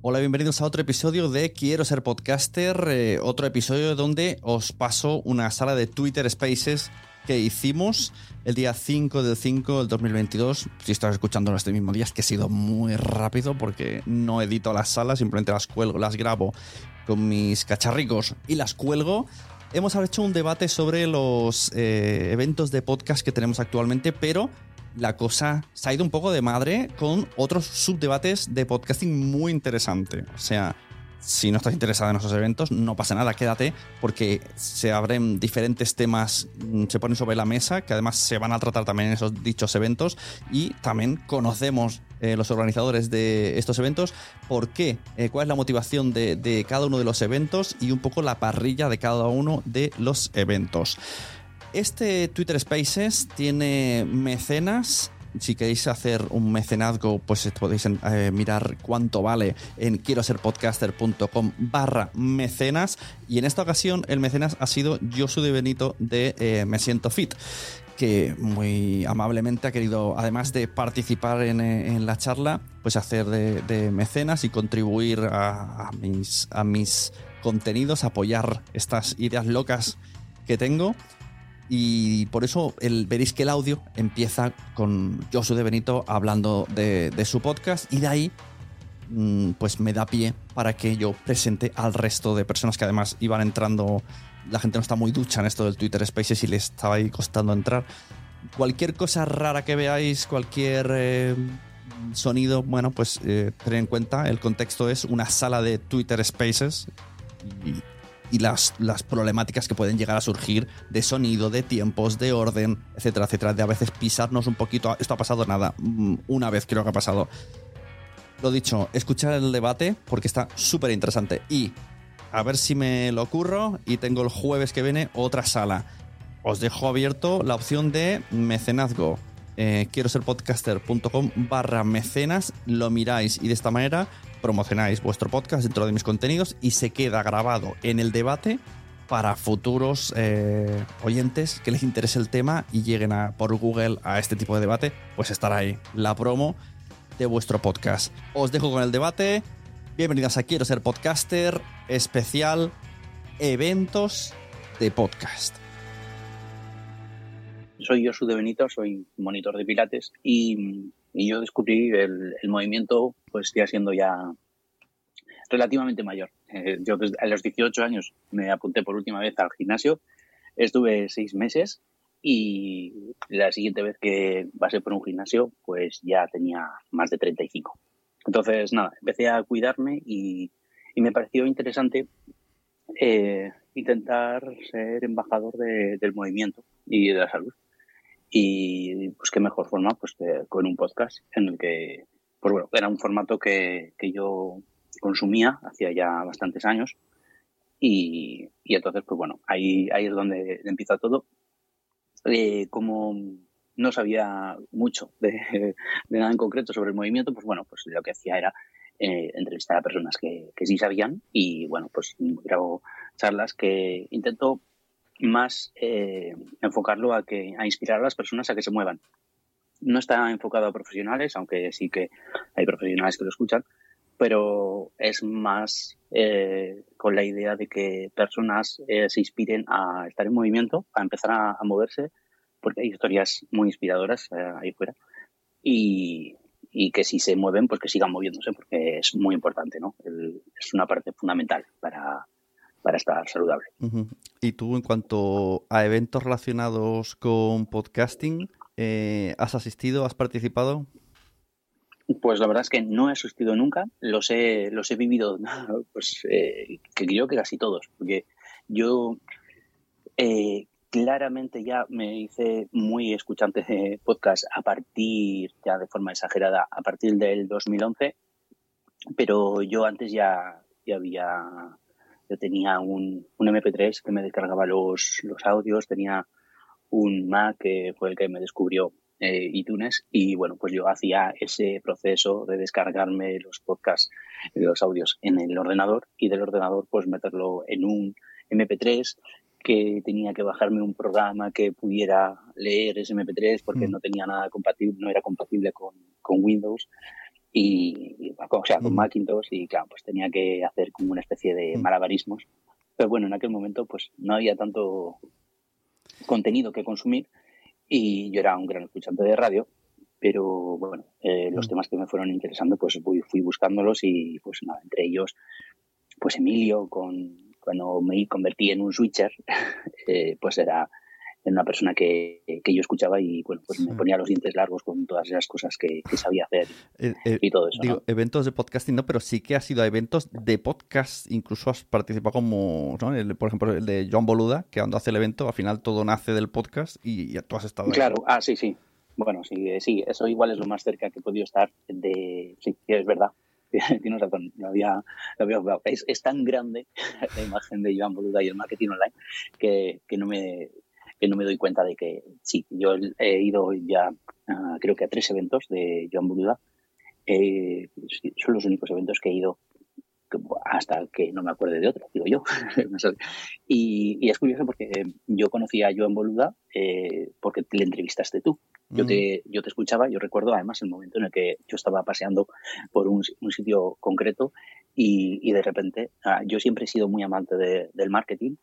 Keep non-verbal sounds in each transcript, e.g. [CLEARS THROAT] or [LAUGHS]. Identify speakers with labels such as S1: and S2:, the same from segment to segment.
S1: Hola, bienvenidos a otro episodio de Quiero ser podcaster, eh, otro episodio donde os paso una sala de Twitter Spaces que hicimos el día 5 del 5 del 2022. Si estás escuchando este mismo día, es que ha sido muy rápido porque no edito las salas, simplemente las cuelgo, las grabo con mis cacharricos y las cuelgo. Hemos hecho un debate sobre los eh, eventos de podcast que tenemos actualmente, pero la cosa se ha ido un poco de madre con otros subdebates de podcasting muy interesante. O sea, si no estás interesado en esos eventos, no pasa nada, quédate, porque se abren diferentes temas, mm, se ponen sobre la mesa, que además se van a tratar también en esos dichos eventos, y también conocemos eh, los organizadores de estos eventos, por qué, eh, cuál es la motivación de cada uno de los eventos y un poco la parrilla de cada uno de los eventos. Este Twitter Spaces tiene mecenas. Si queréis hacer un mecenazgo, pues podéis eh, mirar cuánto vale en quiero ser podcaster.com barra mecenas. Y en esta ocasión el mecenas ha sido Josu de Benito de eh, Me Siento Fit que muy amablemente ha querido, además de participar en, eh, la charla, pues hacer de, mecenas y contribuir a mis contenidos, apoyar estas ideas locas que tengo. Y por eso el, veréis que el audio empieza con Josu de Benito hablando de, su podcast y de ahí mm, pues me da pie para que yo presente al resto de personas que además iban entrando. La gente no está muy ducha en esto del Twitter Spaces y le estaba ahí costando entrar. Cualquier cosa rara que veáis, cualquier eh, Sonido, bueno, pues eh, tener en cuenta, el contexto es una sala de Twitter Spaces y, y las, las problemáticas que pueden llegar a surgir de sonido, de tiempos, de orden, etcétera, etcétera, de a veces pisarnos un poquito. Esto ha pasado nada, mm, una vez creo que ha pasado. Lo dicho, escuchar el debate porque está súper interesante y a ver si me lo ocurro y tengo el jueves que viene otra sala. Os dejo abierto la opción de mecenazgo. Eh, quiero ser podcaster.com barra mecenas, lo miráis y de esta manera promocionáis vuestro podcast dentro de mis contenidos y se queda grabado en el debate para futuros eh, oyentes que les interese el tema y lleguen a, por Google a este tipo de debate, pues estará ahí la promo de vuestro podcast. Os dejo con el debate. Bienvenidos a Quiero ser podcaster, especial eventos de podcast.
S2: Soy Josu de Benito, soy monitor de pilates y, yo descubrí el, movimiento pues ya siendo ya relativamente mayor. Eh, yo a los 18 años me apunté por última vez al gimnasio, estuve seis meses y la siguiente vez que pasé por un gimnasio pues ya tenía más de 35. Entonces, nada, empecé a cuidarme y, me pareció interesante eh, intentar ser embajador de, del movimiento y de la salud. Y pues qué mejor forma pues con un podcast en el que, pues bueno, era un formato que, que yo consumía hacía ya bastantes años. Y, y, entonces, pues bueno, ahí, ahí es donde empieza todo. Eh, como no sabía mucho de, de, nada en concreto sobre el movimiento, pues bueno, pues lo que hacía era eh, entrevistar a personas que, que, sí sabían y bueno, pues grabo charlas que intento más eh, enfocarlo a que a inspirar a las personas a que se muevan. No está enfocado a profesionales, aunque sí que hay profesionales que lo escuchan, pero es más eh, con la idea de que personas eh, se inspiren a estar en movimiento, a empezar a, moverse, porque hay historias muy inspiradoras eh, ahí fuera. Y, y, que si se mueven, pues que sigan moviéndose, porque es muy importante, ¿no? Es una parte fundamental para, para estar saludable.
S1: Uh -huh. Y tú, en cuanto a eventos relacionados con podcasting, eh, ¿has asistido, has participado?
S2: Pues la verdad es que no he asistido nunca, los he, los he vivido, [LAUGHS] pues eh, que creo que casi todos, porque yo eh, claramente ya me hice muy escuchante de podcast a partir, ya de forma exagerada, a partir del 2011, pero yo antes ya, ya había, yo tenía un, un MP3 que me descargaba los, los audios, tenía un Mac que fue el que me descubrió eh, iTunes y bueno, pues yo hacía ese proceso de descargarme los podcasts, los audios en el ordenador y del ordenador pues meterlo en un MP3 que tenía que bajarme un programa que pudiera leer ese MP3 porque mm. no tenía nada compatible, no era compatible con, con Windows y, y, o sea, con mm. Macintosh y claro, pues tenía que hacer como una especie de mm. malabarismos. Pero bueno, en aquel momento pues no había tanto contenido que consumir y yo era un gran escuchante de radio, pero bueno, eh, los temas que me fueron interesando, pues fui, fui, buscándolos y pues nada, entre ellos, pues Emilio, con, cuando me convertí en un switcher, [LAUGHS] eh, pues era una persona que, que, yo escuchaba y bueno, pues me ponía los dientes largos con todas esas cosas que, que sabía hacer
S1: eh, eh, y todo eso. Digo, ¿no? eventos de podcasting no, pero sí que has ido a eventos de podcast, incluso has participado como, ¿no? el, por ejemplo, el de John Boluda, que cuando hace el evento, al final todo nace del podcast y, y tú has estado
S2: Claro, ahí. ah, sí, sí. Bueno, sí, sí, eso igual es lo más cerca que he podido estar de... Sí, es verdad. [LAUGHS] Tienes razón, lo había, lo había es, tan grande [LAUGHS] la imagen de Joan Boluda y el marketing online que, que no me que no me doy cuenta de que sí, yo he ido ya uh, creo que a tres eventos de Joan Boluda. Eh, son los únicos eventos que he ido hasta que no me acuerde de otro, digo yo. [LAUGHS] y, y, es curioso porque yo conocí a Joan Boluda eh, porque le entrevistaste tú. Yo, mm. te, yo te escuchaba, yo recuerdo además el momento en el que yo estaba paseando por un, un sitio concreto y, y de repente, uh, yo siempre he sido muy amante de, del marketing,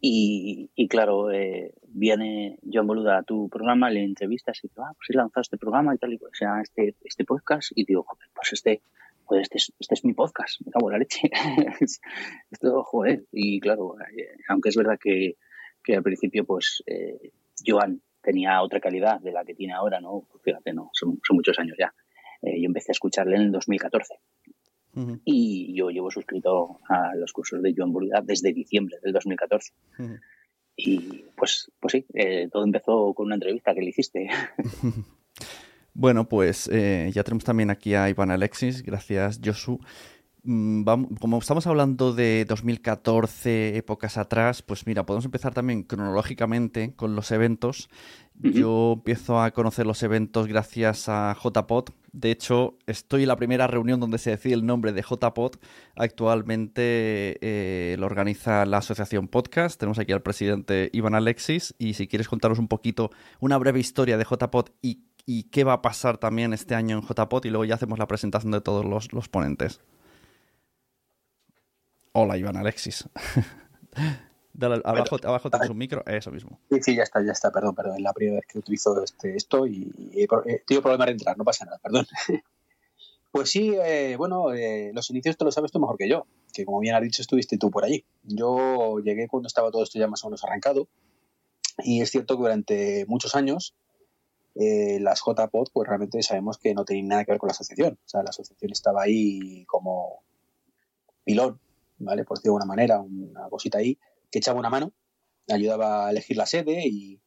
S2: y, y, claro, eh, viene John Boluda a tu programa, le entrevistas y dice, ah, pues he lanzado este programa y tal, y o sea, este, este podcast, y digo, joder, pues este, pues este es, este es mi podcast, me cago en la leche. [LAUGHS] Esto, joder, y claro, eh, aunque es verdad que, que al principio, pues, eh, Joan tenía otra calidad de la que tiene ahora, ¿no? Fíjate, no, son, son muchos años ya. yo empecé a escucharle en el 2014. Y yo llevo suscrito a los cursos de Joan Burga desde diciembre del 2014. Y pues, pues sí, todo empezó con una entrevista que le hiciste. [LAUGHS]
S1: Bueno, pues eh, ya tenemos también aquí a Iván Alexis. Gracias, Josu. Mm, como estamos hablando de 2014, épocas atrás, pues mira, podemos empezar también cronológicamente con los eventos. Yo empiezo a conocer los eventos gracias a JPod. De hecho, estoy en la primera reunión donde se decide el nombre de JPod. Actualmente eh, lo organiza la Asociación Podcast. Tenemos aquí al presidente Iván Alexis. Y si quieres contaros un poquito, una breve historia de JPod y y qué va a pasar también este año en JPOT y luego ya hacemos la presentación de todos los, ponentes. Hola, Iván Alexis. [LAUGHS] abajo, abajo tienes un micro, eso mismo.
S3: Sí, sí, ya está, ya está, perdón, perdón. Es la primera vez que utilizo este, esto y, he tenido problemas de entrar, no pasa nada, perdón. [LAUGHS] Pues sí, eh, bueno, eh, los inicios te lo sabes tú mejor que yo, que como bien has dicho estuviste tú por allí. Yo llegué cuando estaba todo esto ya más o menos arrancado y es cierto que durante muchos años eh, las JPOD, pues realmente sabemos que no tenían nada que ver con la asociación. O sea, la asociación estaba ahí como pilón, ¿vale? Por decirlo de alguna manera, una cosita ahí que echaba una mano, ayudaba a elegir la sede y,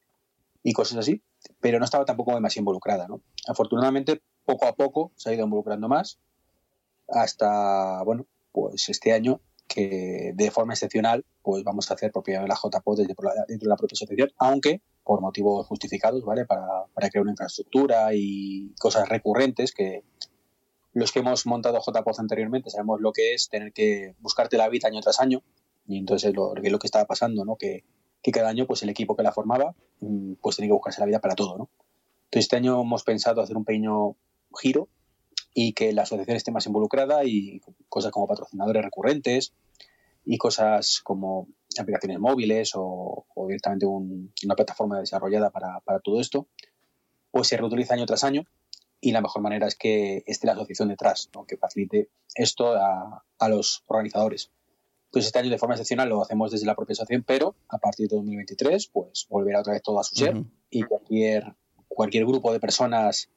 S3: cosas así, pero no estaba tampoco demasiado involucrada, ¿no? Afortunadamente, poco a poco se ha ido involucrando más hasta, bueno, pues este año que de forma excepcional pues vamos a hacer propiedad de la JPOD dentro de la propia asociación, aunque por motivos justificados, ¿vale? Para, para, crear una infraestructura y cosas recurrentes que los que hemos montado JPOZ anteriormente sabemos lo que es tener que buscarte la vida año tras año y entonces lo, lo que estaba pasando, ¿no? Que, que, cada año pues el equipo que la formaba mm, pues tenía que buscarse la vida para todo, ¿no? Entonces este año hemos pensado hacer un pequeño giro y que la asociación esté más involucrada y cosas como patrocinadores recurrentes y cosas como aplicaciones móviles o, directamente una plataforma desarrollada para, todo esto, pues se reutiliza año tras año y la mejor manera es que esté la asociación detrás, que facilite esto a, los organizadores. Pues este año de forma excepcional lo hacemos desde la propia asociación, pero a partir de 2023 pues volverá otra vez todo a su ser y cualquier, cualquier grupo de personas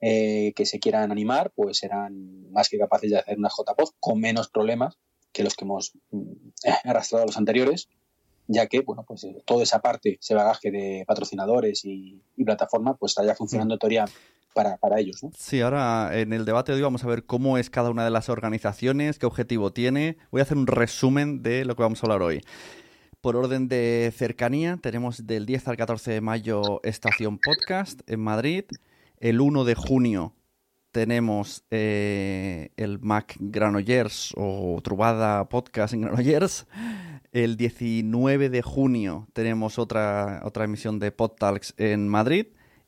S3: eh, que se quieran animar pues serán más que capaces de hacer una JPOD con menos problemas que los que hemos mm, [LAUGHS] arrastrado los anteriores, ya que, bueno, pues eh, toda esa parte, ese bagaje de patrocinadores y, plataforma, pues está ya funcionando en teoría para, ellos. ¿no?
S1: Sí, ahora en el debate de hoy vamos a ver cómo es cada una de las organizaciones, qué objetivo tiene. Voy a hacer un resumen de lo que vamos a hablar hoy. Por orden de cercanía, tenemos del 10 al 14 de mayo Estación Podcast en Madrid. El 1 de junio tenemos eh, el Mac Granollers o Trubada Podcast en Granollers. El 19 de junio tenemos otra, otra emisión de PodTalks en Madrid.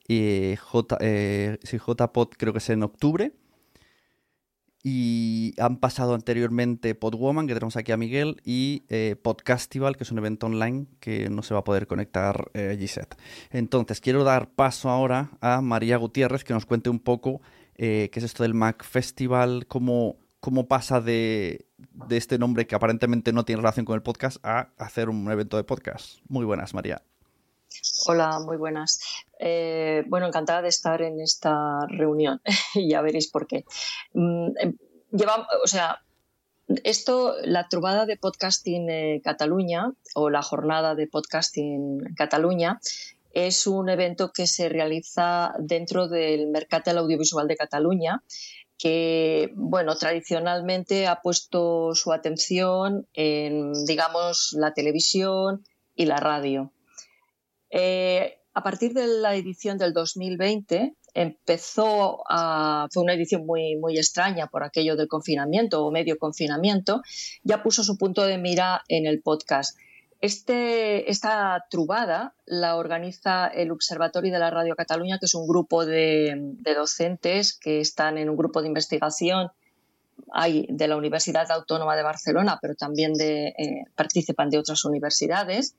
S1: Y J, eh, JPod creo que es en octubre. Y han pasado anteriormente Podwoman, que tenemos aquí a Miguel, y eh, Podcastival, que es un evento online que no se va a poder conectar eh, Gisette. Entonces, quiero dar paso ahora a María Gutiérrez, que nos cuente un poco eh, qué es esto del Mac Festival, cómo, cómo pasa de, este nombre que aparentemente no tiene relación con el podcast a hacer un evento de podcast. Muy buenas, María.
S4: Hola, muy buenas. Eh, bueno, encantada de estar en esta reunión [LAUGHS] y ya veréis por qué. Mm, em, lleva, o sea, esto, la trubada de podcasting Cataluña o la jornada de podcasting Cataluña es un evento que se realiza dentro del Mercat del Audiovisual de Cataluña, que, bueno, tradicionalmente ha puesto su atención en, digamos, la televisión y la radio. Eh, a partir de la edición del 2020 empezó a, fue una edición muy, muy extraña por aquello del confinamiento o medio confinamiento, ya puso su punto de mira en el podcast este, esta trubada la organiza el Observatorio de la Radio Cataluña, que es un grupo de, docentes que están en un grupo de investigación hay de la Universidad Autónoma de Barcelona, pero también de, eh, participan de otras universidades.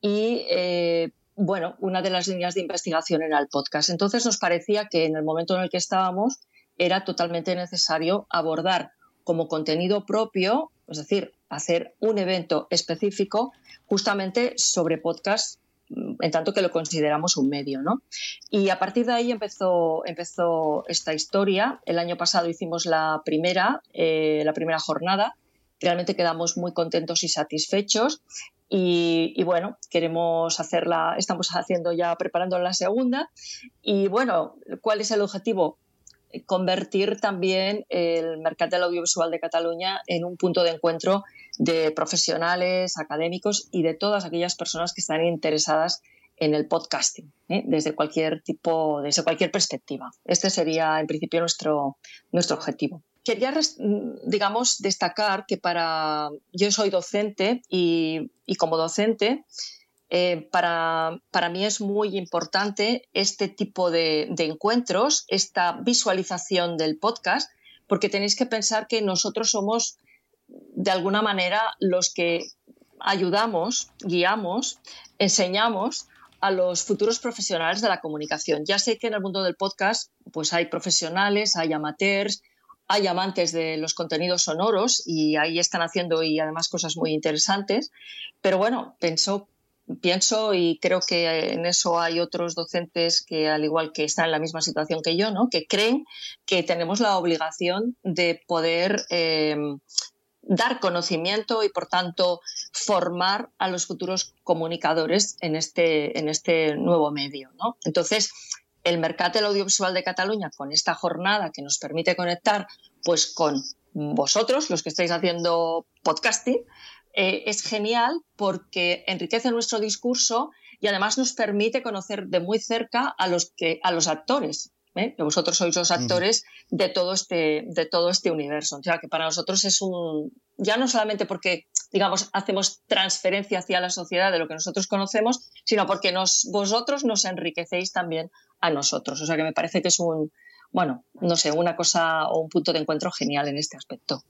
S4: Y eh, bueno, una de las líneas de investigación era el podcast. Entonces nos parecía que en el momento en el que estábamos era totalmente necesario abordar como contenido propio, es decir, hacer un evento específico justamente sobre podcast en tanto que lo consideramos un medio. ¿no? Y a partir de ahí empezó, empezó esta historia. El año pasado hicimos la primera, eh, la primera jornada. Realmente quedamos muy contentos y satisfechos. Y, bueno, queremos hacerla, estamos haciendo ya, preparando la segunda. Y bueno, ¿cuál es el objetivo? convertir también el mercado del audiovisual de Cataluña en un punto de encuentro de profesionales, académicos y de todas aquellas personas que están interesadas en el podcasting, ¿eh? desde cualquier tipo, desde cualquier perspectiva. Este sería, en principio, nuestro, nuestro objetivo. Quería, digamos, destacar que para yo soy docente y, como docente eh, para, para, mí es muy importante este tipo de, de, encuentros, esta visualización del podcast, porque tenéis que pensar que nosotros somos de alguna manera los que ayudamos, guiamos, enseñamos a los futuros profesionales de la comunicación. Ya sé que en el mundo del podcast pues hay profesionales, hay amateurs, hay amantes de los contenidos sonoros y ahí están haciendo y además cosas muy interesantes, pero bueno, pienso, y creo que en eso hay otros docentes que al igual que están en la misma situación que yo, ¿no? que creen que tenemos la obligación de poder eh, dar conocimiento y, por tanto, formar a los futuros comunicadores en este, en este nuevo medio. ¿no? Entonces, el mercado del audiovisual de Cataluña, con esta jornada que nos permite conectar pues, con vosotros, los que estáis haciendo podcasting, eh, es genial porque enriquece nuestro discurso y además nos permite conocer de muy cerca a los, que, a los actores ¿eh? que vosotros sois los actores de, todo este, de todo este universo. O sea, que para nosotros es un, ya no solamente porque, digamos, hacemos transferencia hacia la sociedad de lo que nosotros conocemos, sino porque nos, vosotros nos enriquecéis también a nosotros. O sea, que me parece que es un, bueno, no sé, una cosa o un punto de encuentro genial en este aspecto.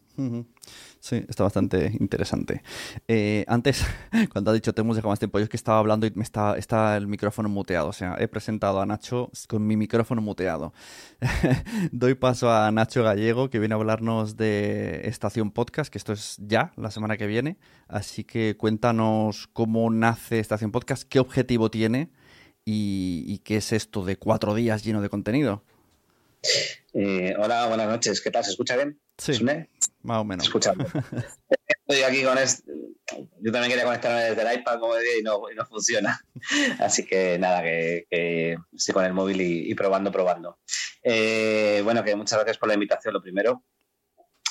S1: Sí, está bastante interesante. Eh, antes, [LAUGHS] cuando has dicho te hemos dejado más tiempo, yo es que estaba hablando y me está, está el micrófono muteado. O sea, he presentado a Nacho con mi micrófono muteado. [LAUGHS] Doy paso a Nacho Gallego, que viene a hablarnos de Estación Podcast, que esto es ya, la semana que viene. Así que cuéntanos cómo nace Estación Podcast, qué objetivo tiene y, y qué es esto de cuatro días lleno de contenido.
S5: Eh, hola, buenas noches. ¿Qué tal? ¿Se escucha bien?
S1: Sí. Más o menos.
S5: Escuchando. Estoy aquí con este. Yo también quería conectarme desde el iPad, como decía, y no, funciona. Así que nada, que, estoy con el móvil y, probando, probando. Eh, bueno, que muchas gracias por la invitación, lo primero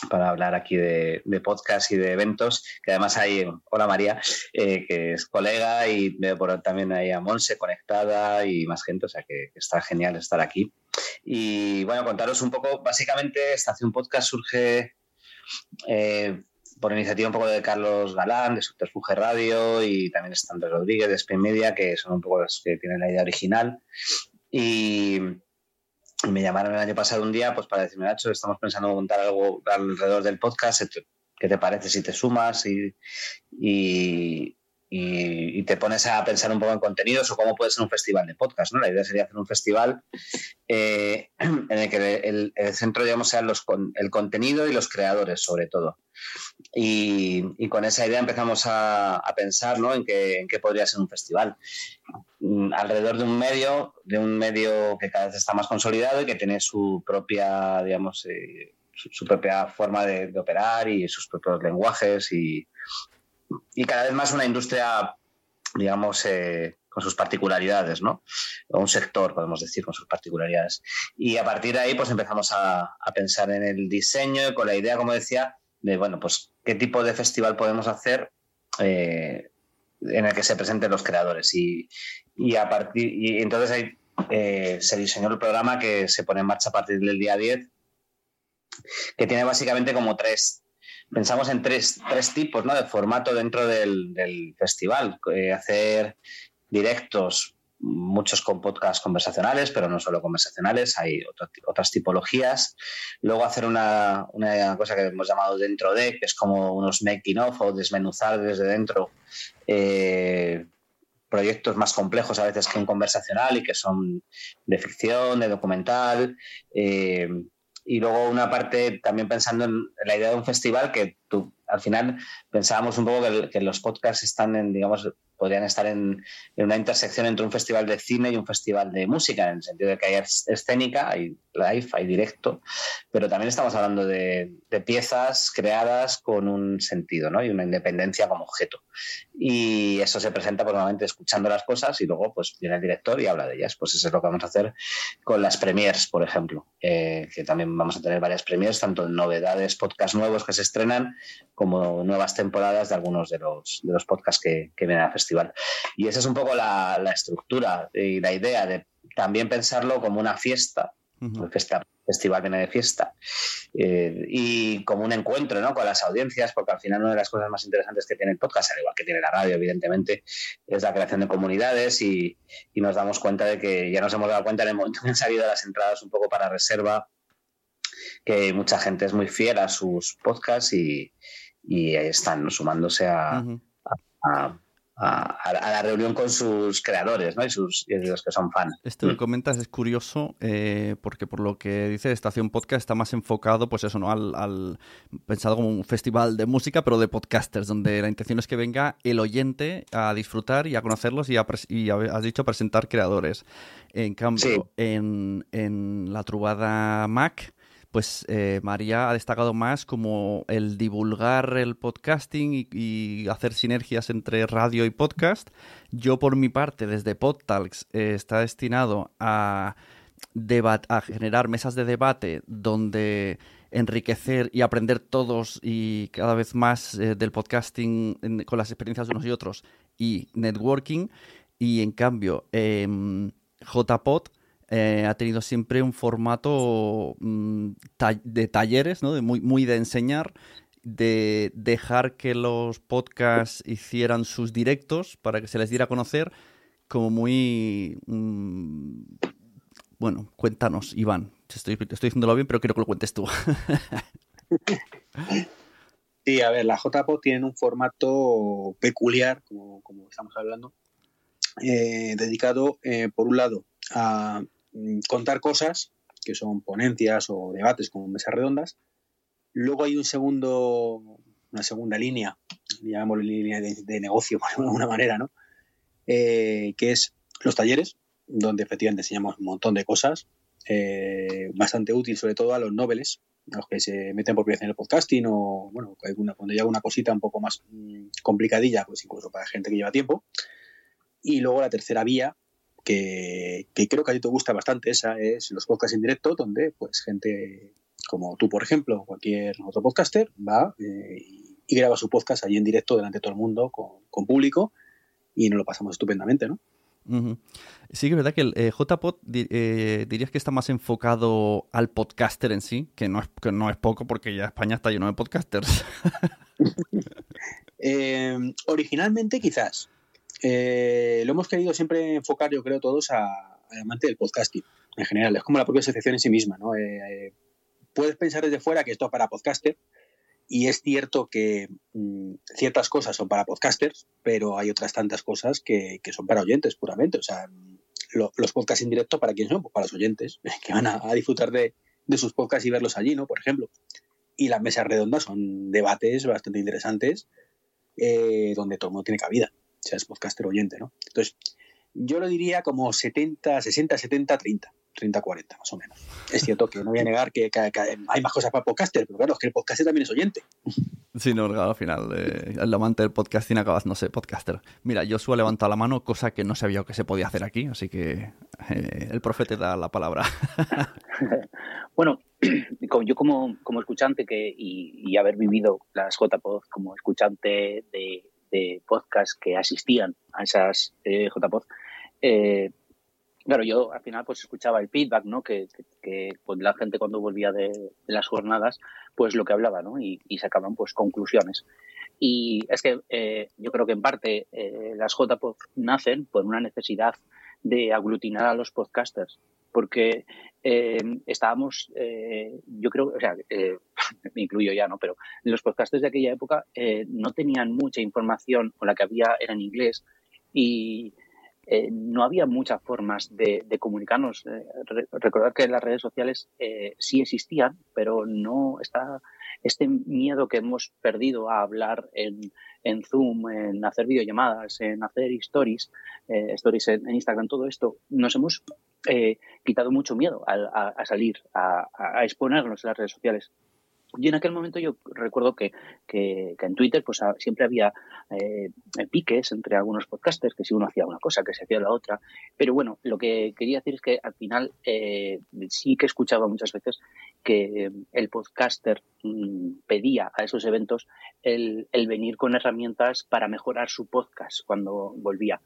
S5: para hablar aquí de, podcast y de eventos, que además hay, hola María, eh, que es colega y veo por también ahí a Monse conectada y más gente, o sea que, está genial estar aquí. Y bueno, contaros un poco, básicamente Estación Podcast surge eh, por iniciativa un poco de Carlos Galán, de Subterfuge Radio y también está Andrés Rodríguez de Spain Media, que son un poco los que tienen la idea original. Y, me llamaron el año pasado un día pues para decirme, Nacho, estamos pensando en montar algo alrededor del podcast, ¿qué te parece si te sumas? Y, y, y, te pones a pensar un poco en contenidos o cómo puede ser un festival de podcast. ¿no? La idea sería hacer un festival eh, [CLEARS THROAT] en el que el, centro, digamos, sean los, el contenido y los creadores, sobre todo. Y, con esa idea empezamos a, pensar ¿no? en, qué, en qué podría ser un festival. Mm, alrededor de un medio, de un medio que cada vez está más consolidado y que tiene su propia, digamos, eh, su, propia forma de, de, operar y sus propios lenguajes y, y cada vez más una industria, digamos, eh, con sus particularidades, ¿no? O un sector, podemos decir, con sus particularidades. Y a partir de ahí, pues empezamos a, pensar en el diseño con la idea, como decía, de, bueno, pues qué tipo de festival podemos hacer eh, en el que se presenten los creadores. Y, a partir, y entonces ahí eh, se diseñó el programa que se pone en marcha a partir del día 10, que tiene básicamente como tres, pensamos en tres, tres tipos ¿no? de formato dentro del, festival. Eh, hacer directos, muchos con podcasts conversacionales, pero no solo conversacionales, hay otras tipologías. Luego hacer una, cosa que hemos llamado dentro de, que es como unos making of o desmenuzar desde dentro eh, proyectos más complejos a veces que un conversacional y que son de ficción, de documental. Eh, y luego una parte también pensando en la idea de un festival que tú, al final pensábamos un poco que, los podcasts están en, digamos, podrían estar en, una intersección entre un festival de cine y un festival de música, en el sentido de que hay escénica, hay live, hay directo, pero también estamos hablando de, piezas creadas con un sentido ¿no? y una independencia como objeto. Y eso se presenta pues, normalmente escuchando las cosas y luego pues viene el director y habla de ellas. Pues eso es lo que vamos a hacer con las premiers, por ejemplo, eh, que también vamos a tener varias premiers, tanto en novedades, podcasts nuevos que se estrenan, como nuevas temporadas de algunos de los, de los podcasts que, que vienen al festival. Y esa es un poco la, la estructura y la idea de también pensarlo como una fiesta, porque este festival viene de fiesta, eh, y como un encuentro ¿no? con las audiencias, porque al final una de las cosas más interesantes que tiene el podcast, al igual que tiene la radio, evidentemente, es la creación de comunidades y, y nos damos cuenta de que ya nos hemos dado cuenta en el momento que han salido las entradas un poco para reserva, que mucha gente es muy fiel a sus podcasts y, y ahí están sumándose a, a, la reunión con sus creadores ¿no? y, sus, los que son fans.
S1: Esto que mm. comentas es curioso eh, porque por lo que dice Estación Podcast está más enfocado pues eso, ¿no? Al, pensado como un festival de música pero de podcasters donde la intención es que venga el oyente a disfrutar y a conocerlos y, a, y has dicho presentar creadores. En cambio, en, en la Trubada Mac pues eh, María ha destacado más como el divulgar el podcasting y, hacer sinergias entre radio y podcast. Yo, por mi parte, desde PodTalks, eh, está destinado a, generar mesas de debate donde enriquecer y aprender todos y cada vez más eh, del podcasting con las experiencias de unos y otros y networking. Y en cambio, em, JPod eh, ha tenido siempre un formato mm, de talleres, ¿no? de muy, muy de enseñar, de dejar que los podcasts hicieran sus directos para que se les diera a conocer, como muy... Mm, bueno, cuéntanos, Iván. Estoy, estoy diciéndolo bien, pero quiero que lo cuentes tú. [LAUGHS]
S3: Sí, a ver, la JPO tiene un formato peculiar, como, estamos hablando, eh, dedicado, eh, por un lado, a contar cosas, que son ponencias o debates como mesas redondas. Luego hay un segundo, una segunda línea, llamémoslo línea de, negocio [LAUGHS] de alguna manera, ¿no? Eh, que es los talleres, donde efectivamente enseñamos un montón de cosas, eh, bastante útil sobre todo a los noveles, a los que se meten por primera vez en el podcasting o, bueno, cuando hay alguna cosita un poco más mm, complicadilla, pues incluso para gente que lleva tiempo. Y luego la tercera vía, que, creo que a ti te gusta bastante, esa es los podcasts en directo, donde pues gente como tú, por ejemplo, o cualquier otro podcaster, va eh, y, graba su podcast allí en directo delante de todo el mundo, con, público, y nos lo pasamos estupendamente, ¿no?
S1: Sí que es verdad que el eh, JPod eh, dirías que está más enfocado al podcaster en sí, que no es, que no es poco porque ya España está lleno de podcasters. [LAUGHS]
S3: originalmente quizás, eh, lo hemos querido siempre enfocar, yo creo, todos al amante del podcasting en general. Es como la propia asociación en sí misma. ¿no? Eh, eh, puedes pensar desde fuera que esto es para podcaster y es cierto que mm, ciertas cosas son para podcasters, pero hay otras tantas cosas que, son para oyentes puramente. O sea, los podcasts en directo, ¿para quién son? Pues para los oyentes, [LAUGHS] que van a, disfrutar de, de, sus podcasts y verlos allí, ¿no? Por ejemplo. Y las mesas redondas son debates bastante interesantes donde todo el mundo tiene cabida seas podcaster oyente, ¿no? Entonces, yo lo diría como 70, 60, 70, 30. 30-40 más o menos. Es cierto que no voy a negar que, hay más cosas para podcaster, pero claro, es que el podcaster también es oyente.
S1: Sí, no, al final, eh, el amante del podcasting acabas, no sé, podcaster. Mira, yo suelo levantar la mano, cosa que no sabía que se podía hacer aquí, así que eh, el profeta da la palabra. [LAUGHS]
S2: bueno, [CLEARS THROAT] yo como, como escuchante que, y, y haber vivido las JPod como escuchante de, de podcast que asistían a esas eh, JPod, eh, claro, yo al final pues escuchaba el feedback, ¿no? Que, pues, la gente cuando volvía de, las jornadas, pues lo que hablaba, ¿no? Y, sacaban pues conclusiones. Y es que eh, yo creo que en parte eh, las JPod nacen por una necesidad de aglutinar a los podcasters, porque eh, estábamos, eh, yo creo, o sea, eh, [LAUGHS] me incluyo ya, ¿no? Pero los podcasters de aquella época no tenían mucha información, o la que había era en inglés, y eh, no había muchas formas de, comunicarnos. Eh, recordar que las redes sociales eh, sí existían, pero no está este miedo que hemos perdido a hablar en, en Zoom, en hacer videollamadas, en hacer stories, stories en, Instagram, todo esto, nos hemos quitado mucho miedo a, salir, a, a exponernos en las redes sociales. Y en aquel momento yo recuerdo que, que, en Twitter pues siempre había eh, piques entre algunos podcasters, que si uno hacía una cosa, que se hacía la otra. Pero bueno, lo que quería decir es que al final eh, sí que escuchaba muchas veces que el podcaster mm, pedía a esos eventos el, el, venir con herramientas para mejorar su podcast cuando volvía.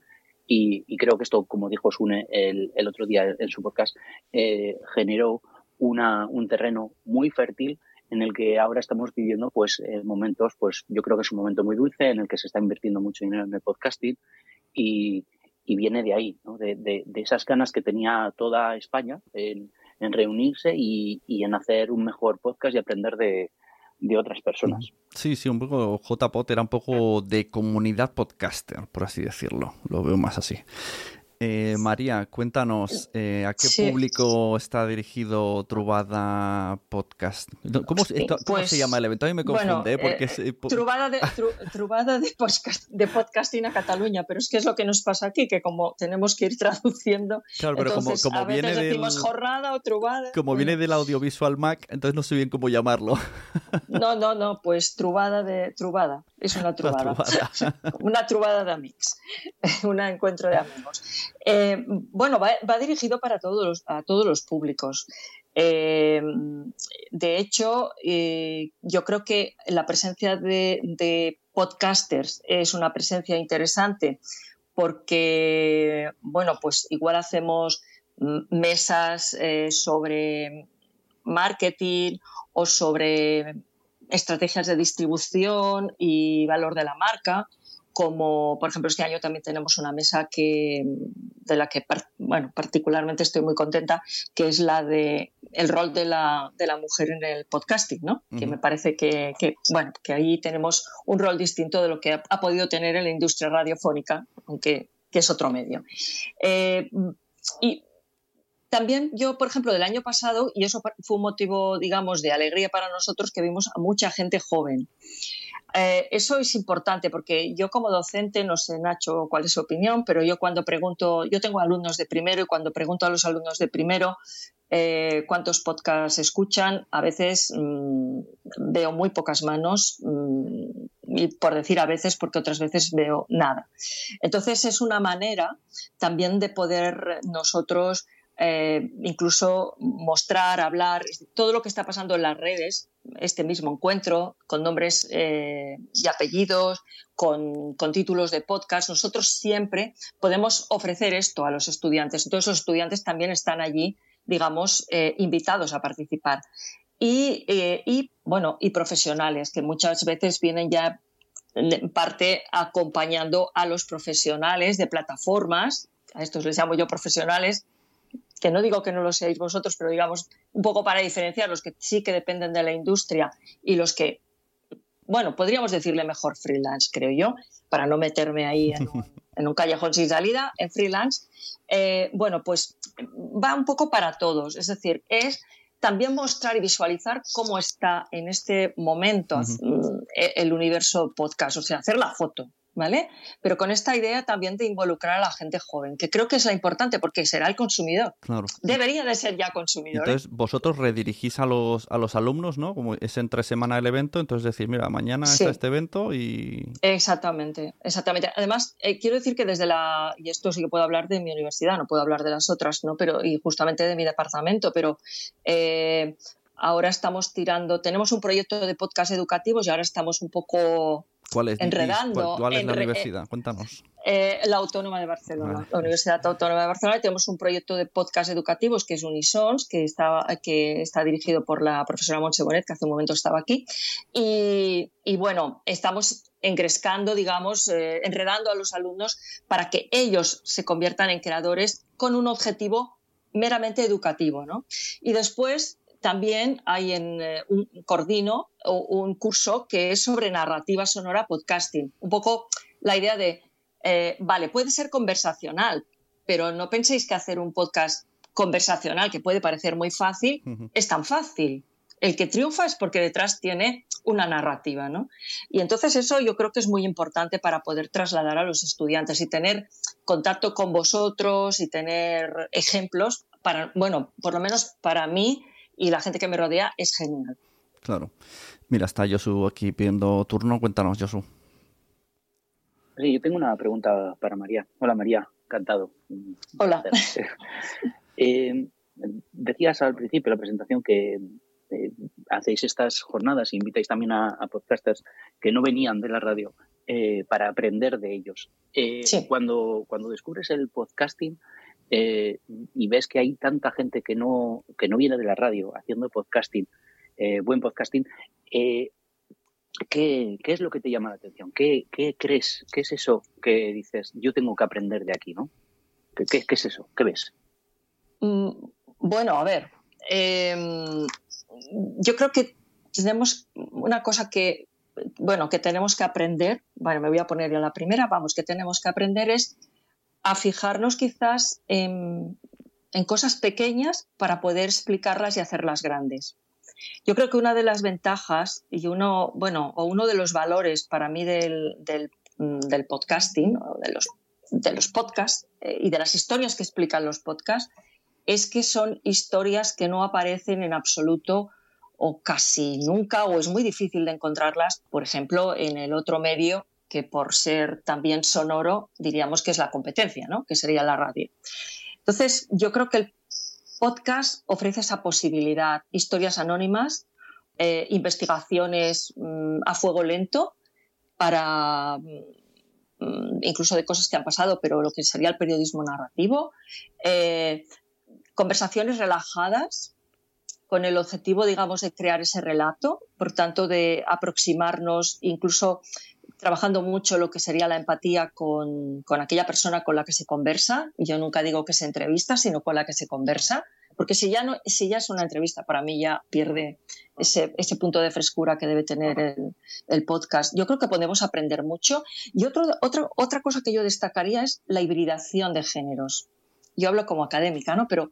S2: Y, creo que esto, como dijo Sune el, el otro día en su podcast, eh, generó una, un terreno muy fértil en el que ahora estamos viviendo pues eh, momentos, pues yo creo que es un momento muy dulce en el que se está invirtiendo mucho dinero en el podcasting y, viene de ahí, ¿no? de, de, esas ganas que tenía toda España en, reunirse y, en hacer un mejor podcast y aprender de, de otras personas.
S1: Sí, sí, un poco JPod era un poco de comunidad podcaster, por así decirlo. Lo veo más así. Eh, María, cuéntanos, eh, ¿a qué público está dirigido Trubada Podcast? ¿Cómo, se pues, llama el evento? A mí me confunde. porque
S4: eh, Trubada, de, trubada de, podcast, de, podcasting a Cataluña, pero es que es lo que nos pasa aquí, que como tenemos que ir traduciendo, claro, pero entonces, como, a veces viene decimos jornada o trubada.
S1: Como viene del audiovisual Mac, entonces no sé bien cómo llamarlo.
S4: No, no, no, pues Trubada de Trubada, es una [LAUGHS] trubada. [LAUGHS] Una trubada, de amigos, [LAUGHS] un encuentro de amigos. Eh, bueno, va, dirigido para todos a todos los públicos. Eh, de hecho, eh, yo creo que la presencia de, podcasters es una presencia interesante porque, bueno, pues igual hacemos mesas sobre marketing o sobre estrategias de distribución y valor de la marca como por ejemplo este año también tenemos una mesa que, de la que bueno, particularmente estoy muy contenta, que es la de el rol de la, de la mujer en el podcasting, ¿no? Que me parece que, que, bueno, que ahí tenemos un rol distinto de lo que ha, podido tener en la industria radiofónica, aunque que es otro medio. Eh, y también yo, por ejemplo, del año pasado, y eso fue un motivo, digamos, de alegría para nosotros, que vimos a mucha gente joven. Eh, eso es importante porque yo como docente, no sé Nacho cuál es su opinión, pero yo cuando pregunto, yo tengo alumnos de primero y cuando pregunto a los alumnos de primero eh, cuántos podcasts escuchan, a veces mm, veo muy pocas manos mm, y por decir a veces porque otras veces veo nada. Entonces es una manera también de poder nosotros eh, incluso mostrar, hablar, todo lo que está pasando en las redes, este mismo encuentro, con nombres eh, y apellidos, con, títulos de podcast, nosotros siempre podemos ofrecer esto a los estudiantes. Entonces los estudiantes también están allí, digamos, eh, invitados a participar. Y, y, bueno, y profesionales, que muchas veces vienen ya en parte acompañando a los profesionales de plataformas, a estos les llamo yo profesionales, que no digo que no lo seáis vosotros, pero digamos un poco para diferenciar los que sí que dependen de la industria y los que, bueno, podríamos decirle mejor freelance, creo yo, para no meterme ahí en un, callejón sin salida, en freelance. Eh, bueno, pues va un poco para todos, es decir, es también mostrar y visualizar cómo está en este momento el universo podcast, o sea, hacer la foto, ¿vale? Pero con esta idea también de involucrar a la gente joven, que creo que es la importante porque será el consumidor.
S1: Claro.
S4: Debería de ser ya consumidor.
S1: ¿eh? Entonces, vosotros redirigís a los, a los alumnos, ¿no? Como es entre semana el evento, entonces decir, mira, mañana está este evento y...
S4: Exactamente, exactamente. Además, eh, quiero decir que desde la, y esto sí que puedo hablar de mi universidad, no puedo hablar de las otras, ¿no? Pero, y justamente de mi departamento, pero eh, ahora estamos tirando, tenemos un proyecto de podcast educativos y ahora estamos un poco
S1: ¿Cuál es,
S4: enredando.
S1: ¿Cuál, es la universidad? Cuéntanos.
S4: Eh, la Autónoma de Barcelona, la Universidad Autónoma de Barcelona. Tenemos un proyecto de podcast educativos que es Unisons, que está, que está dirigido por la profesora Montse Bonet, que hace un momento estaba aquí. Y, bueno, estamos engrescando, digamos, eh, enredando a los alumnos para que ellos se conviertan en creadores con un objetivo meramente educativo. ¿no? Y después también hay en eh, un Cordino un curso que es sobre narrativa sonora podcasting. Un poco la idea de eh, vale, puede ser conversacional, pero no penséis que hacer un podcast conversacional, que puede parecer muy fácil, es tan fácil. El que triunfa es porque detrás tiene una narrativa, ¿no? Y entonces eso yo creo que es muy importante para poder trasladar a los estudiantes y tener contacto con vosotros y tener ejemplos para, bueno, por lo menos para mí y la gente que me rodea es genial.
S1: Claro. Mira, está Josu aquí pidiendo turno. Cuéntanos, Josu.
S2: Sí, yo tengo una pregunta para María. Hola, María. Encantado.
S4: Hola. [LAUGHS]
S2: Eh, decías al principio de la presentación que eh, hacéis estas jornadas e invitáis también a, podcasters que no venían de la radio eh, para aprender de ellos. cuando, cuando descubres el podcasting y ves que hay tanta gente que no, que no viene de la radio haciendo podcasting, buen podcasting, ¿qué, es lo que te llama la atención? ¿Qué, crees? ¿Qué es eso que dices, yo tengo que aprender de aquí? ¿no? ¿Qué, qué es eso? ¿Qué ves?
S4: Mm, bueno, a ver, em, yo creo que tenemos una cosa que, bueno, que tenemos que aprender, bueno, me voy a poner a la primera, vamos, que tenemos que aprender es a fijarnos quizás en, cosas pequeñas para poder explicarlas y hacerlas grandes. Yo creo que una de las ventajas y uno, bueno, o uno de los valores para mí del, del, mm, podcasting, de los, de los podcasts eh, y de las historias que explican los podcasts, es que son historias que no aparecen en absoluto o casi nunca o es muy difícil de encontrarlas, por ejemplo, en el otro medio que por ser también sonoro diríamos que es la competencia, ¿no? que sería la radio. Entonces, yo creo que el podcast ofrece esa posibilidad, historias anónimas, eh, investigaciones mm, a fuego lento para mm, incluso de cosas que han pasado, pero lo que sería el periodismo narrativo, eh, conversaciones relajadas con el objetivo, digamos, de crear ese relato, por tanto, de aproximarnos, incluso trabajando mucho lo que sería la empatía con, aquella persona con la que se conversa. Yo nunca digo que se entrevista, sino con la que se conversa, porque si ya, no, si ya es una entrevista, para mí ya pierde ese, punto de frescura que debe tener el, el, podcast. Yo creo que podemos aprender mucho. Y otro, otro, otra cosa que yo destacaría es la hibridación de géneros. Yo hablo como académica, ¿no? Pero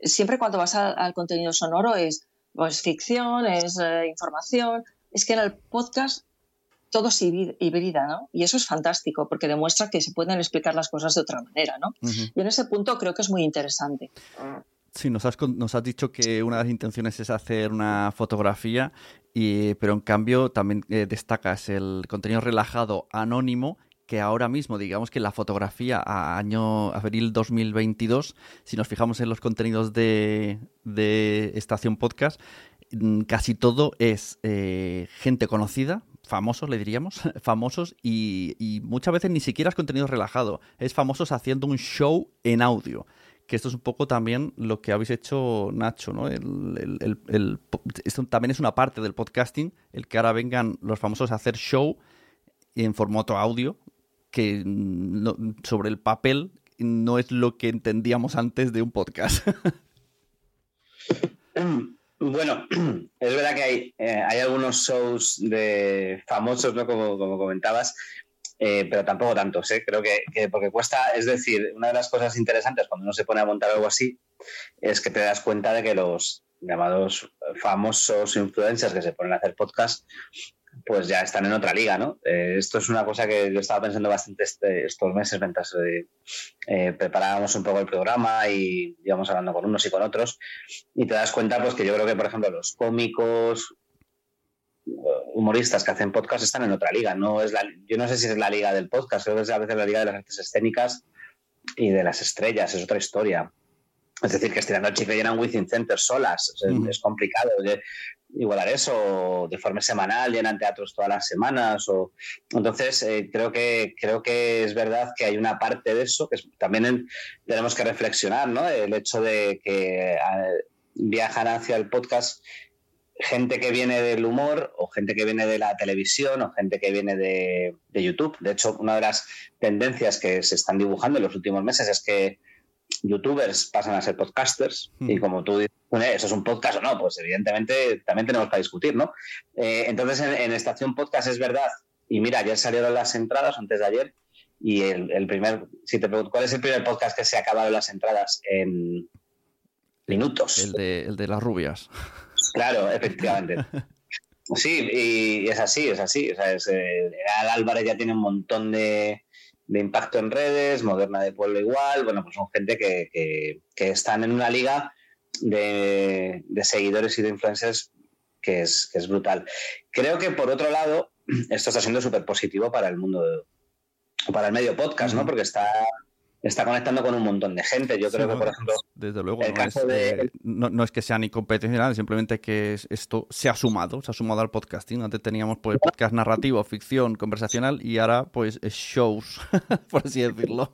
S4: siempre cuando vas al contenido sonoro es pues, ficción, es eh, información. Es que en el podcast todo se hibrida, ¿no? Y eso es fantástico porque demuestra que se pueden explicar las cosas de otra manera, ¿no? Y en ese punto creo que es muy interesante.
S1: Sí, nos has, nos has dicho que una de las intenciones es hacer una fotografía, y, pero en cambio también eh, destacas el contenido relajado, anónimo que ahora mismo, digamos que la fotografía a año abril 2022, si nos fijamos en los contenidos de, Estación Podcast, mm, casi todo es eh, gente conocida, famosos, le diríamos, [LAUGHS] famosos, y, muchas veces ni siquiera es contenido relajado, es famosos haciendo un show en audio. Que esto es un poco también lo que habéis hecho, Nacho, ¿no? esto también es una parte del podcasting, el que ahora vengan los famosos a hacer show en formato audio, que sobre el papel no es lo que entendíamos antes de un podcast. [LAUGHS] [CLEARS THROAT]
S5: Bueno, [CLEARS THROAT] es verdad que hay, eh, hay algunos shows de famosos, ¿no? Como, comentabas, eh, pero tampoco tantos, ¿eh? Creo que, que, porque cuesta, es decir, una de las cosas interesantes cuando uno se pone a montar algo así es que te das cuenta de que los llamados famosos influencers que se ponen a hacer podcast pues ya están en otra liga, ¿no? Eh, esto es una cosa que yo estaba pensando bastante este, estos meses mientras eh, eh, preparábamos un poco el programa y íbamos hablando con unos y con otros y te das cuenta pues que yo creo que, por ejemplo, los cómicos, humoristas que hacen podcast están en otra liga, no es la, yo no sé si es la liga del podcast, creo que es a veces la liga de las artes escénicas y de las estrellas, es otra historia. Es decir, que estirando el chicle llenan Within Center solas. Es, complicado igualar eso de forma semanal, llenan teatros todas las semanas. O... Entonces, eh, creo, que, creo que es verdad que hay una parte de eso que también tenemos que reflexionar, ¿no? El hecho de que viajan hacia el podcast gente que viene del humor o gente que viene de la televisión o gente que viene de, de YouTube. De hecho, una de las tendencias que se están dibujando en los últimos meses es que youtubers pasan a ser podcasters y como tú dices, ¿eso es un podcast o no? Pues evidentemente también tenemos que discutir, ¿no? Eh, entonces en, Estación Podcast es verdad, y mira, ayer salieron las entradas, antes de ayer, Y el, primer, si te pregunto, ¿cuál es el primer podcast que se ha acabado las entradas en minutos?
S1: El de, el de las rubias.
S5: Claro, efectivamente. [LAUGHS] Sí, y es así, es así. O sea, es, eh, Álvarez ya tiene un montón de, impacto en redes, Moderna de Pueblo igual. Bueno, pues son gente que, que, están en una liga de, de, seguidores y de influencers que es, que es brutal. Creo que por otro lado, [CLEARS THROAT] esto está siendo súper positivo para el mundo de, para el medio podcast, ¿no? Porque está, está conectando con un montón de gente. Yo creo que, por ejemplo,
S1: desde luego, no, es, de... no, es, que sea ni competicional, simplemente que esto se ha sumado, se ha sumado al podcasting. Antes teníamos pues podcast narrativo, ficción, conversacional y ahora pues shows, [LAUGHS] por así decirlo.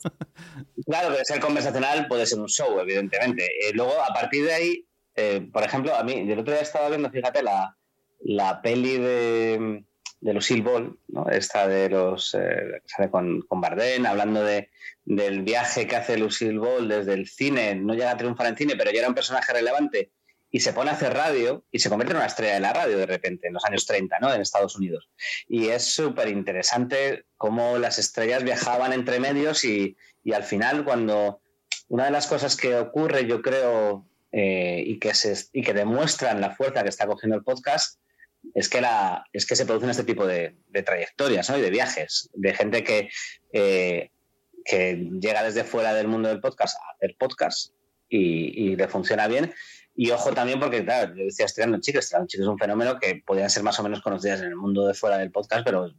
S5: Claro, pero ser conversacional puede ser un show, evidentemente. Eh, luego, a partir de ahí, eh, por ejemplo, a mí, el otro día estaba viendo, fíjate, la, la peli de de Lucille Ball, ¿no? esta de los eh, sale con, con Bardem, hablando de, del viaje que hace Lucille Ball desde el cine, no llega a triunfar en cine, pero ya era un personaje relevante y se pone a hacer radio y se convierte en una estrella de la radio de repente, en los años 30, ¿no? En Estados Unidos. Y es súper interesante cómo las estrellas viajaban entre medios y, y, al final cuando una de las cosas que ocurre, yo creo, eh, y, que se, y que demuestran la fuerza que está cogiendo el podcast, es que, la, es que se producen este tipo de, trayectorias y de viajes, de gente que, eh, que llega desde fuera del mundo del podcast a hacer podcast y, le funciona bien. Y ojo también porque, claro, yo decía Estrellando Chicos, Estrellando Chicos es un fenómeno que podían ser más o menos conocidas en el mundo de fuera del podcast, pero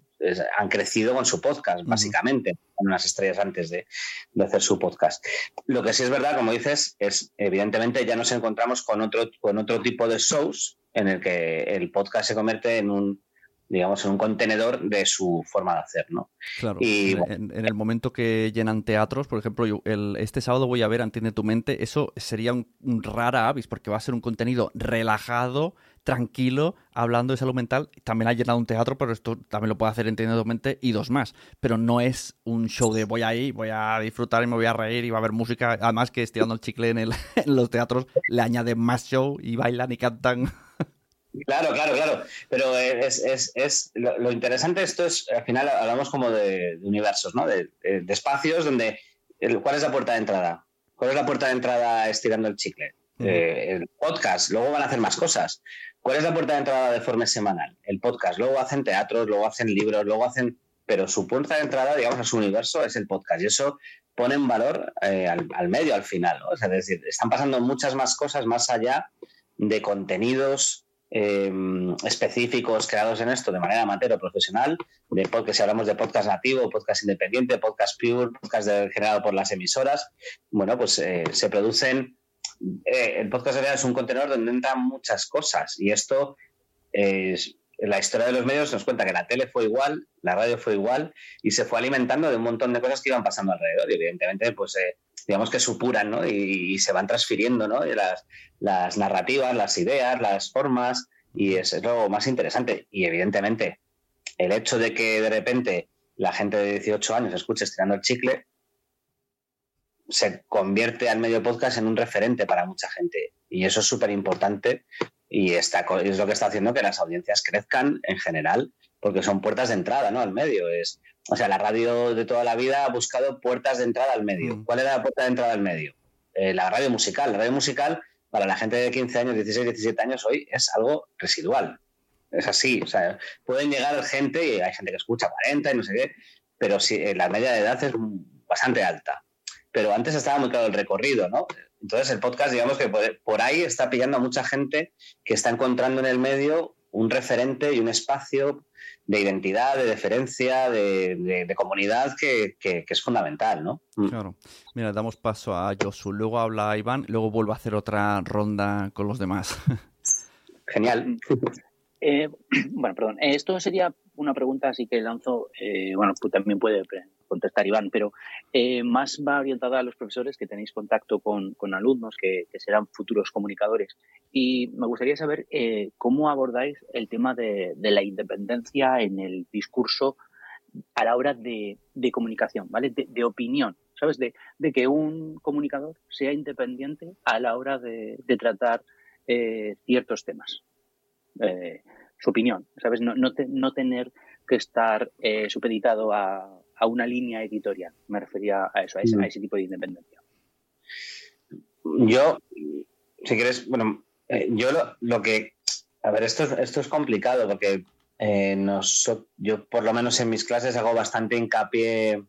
S5: han crecido con su podcast, básicamente, con unas estrellas antes de, de, hacer su podcast. Lo que sí es verdad, como dices, es evidentemente ya nos encontramos con otro, con otro tipo de shows en el que el podcast se convierte en un digamos, en un contenedor de su forma de hacer, ¿no?
S1: Claro. Y, en, el momento que llenan teatros, por ejemplo, yo, el, este sábado voy a ver Entiende tu mente, eso sería un, rara avis, porque va a ser un contenido relajado, tranquilo, hablando de salud mental. También ha llenado un teatro, pero esto también lo puede hacer Entiende tu mente y dos más. Pero no es un show de voy ahí, voy a disfrutar y me voy a reír y va a haber música. Además que estirando el chicle en, el, [LAUGHS] en los teatros le añade más show y bailan y cantan [LAUGHS]
S5: Claro, claro, claro. Pero es, es, es lo, interesante de esto es, al final hablamos como de, universos, ¿no? De, espacios donde, ¿cuál es la puerta de entrada? ¿Cuál es la puerta de entrada estirando el chicle? Eh, el podcast, luego van a hacer más cosas. ¿Cuál es la puerta de entrada de forma semanal? El podcast, luego hacen teatros, luego hacen libros, luego hacen... Pero su puerta de entrada, digamos, a su universo es el podcast. Y eso pone en valor eh, al, medio al final, ¿no? es decir, están pasando muchas más cosas más allá de contenidos eh, específicos creados en esto de manera amateur o profesional, de podcast, si hablamos de podcast nativo, podcast independiente, podcast pure, podcast generado por las emisoras, bueno, pues eh, se producen, eh, el podcast es un contenedor donde entran muchas cosas y esto es, la historia de los medios nos cuenta que la tele fue igual, la radio fue igual y se fue alimentando de un montón de cosas que iban pasando alrededor y evidentemente pues digamos que supuran ¿no? y, se van transfiriendo ¿no? las, narrativas, las ideas, las formas, y es, es lo más interesante. Y evidentemente, el hecho de que de repente la gente de 18 años escuche estirando el chicle, se convierte al medio podcast en un referente para mucha gente. Y eso es súper importante y está, es lo que está haciendo que las audiencias crezcan en general, porque son puertas de entrada ¿no? al medio. Es, o sea, la radio de toda la vida ha buscado puertas de entrada al medio. Mm. ¿Cuál era la puerta de entrada al medio? Eh, la radio musical. La radio musical para la gente de 15 años, 16, 17 años hoy es algo residual. Es así, o sea, pueden llegar gente, y hay gente que escucha 40 y no sé qué, pero sí, eh, la media de edad es bastante alta. Pero antes estaba muy claro el recorrido, ¿no? Entonces el podcast, digamos que por ahí está pillando a mucha gente que está encontrando en el medio un referente y un espacio de identidad, de deferencia, de, comunidad que, es fundamental, ¿no?
S1: Mm. Claro. Mira, damos paso a Josu, luego habla Iván, luego vuelvo a hacer otra ronda con los demás. [LAUGHS]
S5: Genial.
S2: Eh, bueno, perdón. Esto sería una pregunta así que lanzo, eh, bueno, pues también puede contestar Iván, pero eh, más va orientada a los profesores que tenéis contacto con, alumnos que, serán futuros comunicadores. Y me gustaría saber eh, cómo abordáis el tema de, la independencia en el discurso a la hora de, comunicación, ¿vale? De, opinión, ¿sabes? De, que un comunicador sea independiente a la hora de, tratar eh, ciertos temas. Su opinión, ¿sabes? No, no, no tener que estar supeditado a, a una línea editorial. Me refería a eso, a ese,
S5: Mm.
S2: a ese tipo de independencia.
S5: Yo, si quieres, bueno, eh, yo lo, lo que. A ver, esto es, esto es complicado porque eh, yo, por lo menos en mis clases, hago bastante hincapié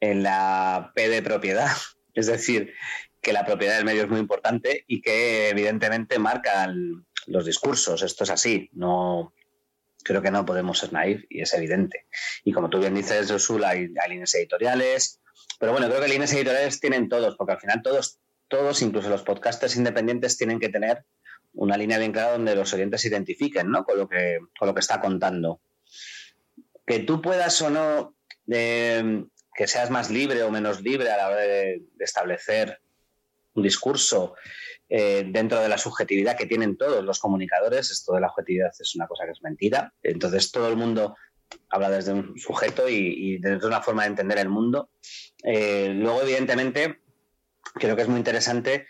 S5: en la P de propiedad. [LAUGHS] Es decir, que la propiedad del medio es muy importante y que evidentemente marcan los discursos. Esto es así. No, creo que no podemos ser naif y es evidente. Y como tú bien dices, Josul, hay, hay líneas editoriales, pero bueno, creo que líneas editoriales tienen todos, porque al final todos, todos, incluso los podcasters independientes, tienen que tener una línea bien clara donde los oyentes se identifiquen ¿no? con, lo que, con lo que está contando. Que tú puedas o no, eh, que seas más libre o menos libre a la hora de establecer un discurso eh, dentro de la subjetividad que tienen todos los comunicadores, esto de la objetividad es una cosa que es mentira. Entonces todo el mundo habla desde un sujeto y, y desde una forma de entender el mundo. Eh, luego, evidentemente, creo que es muy interesante,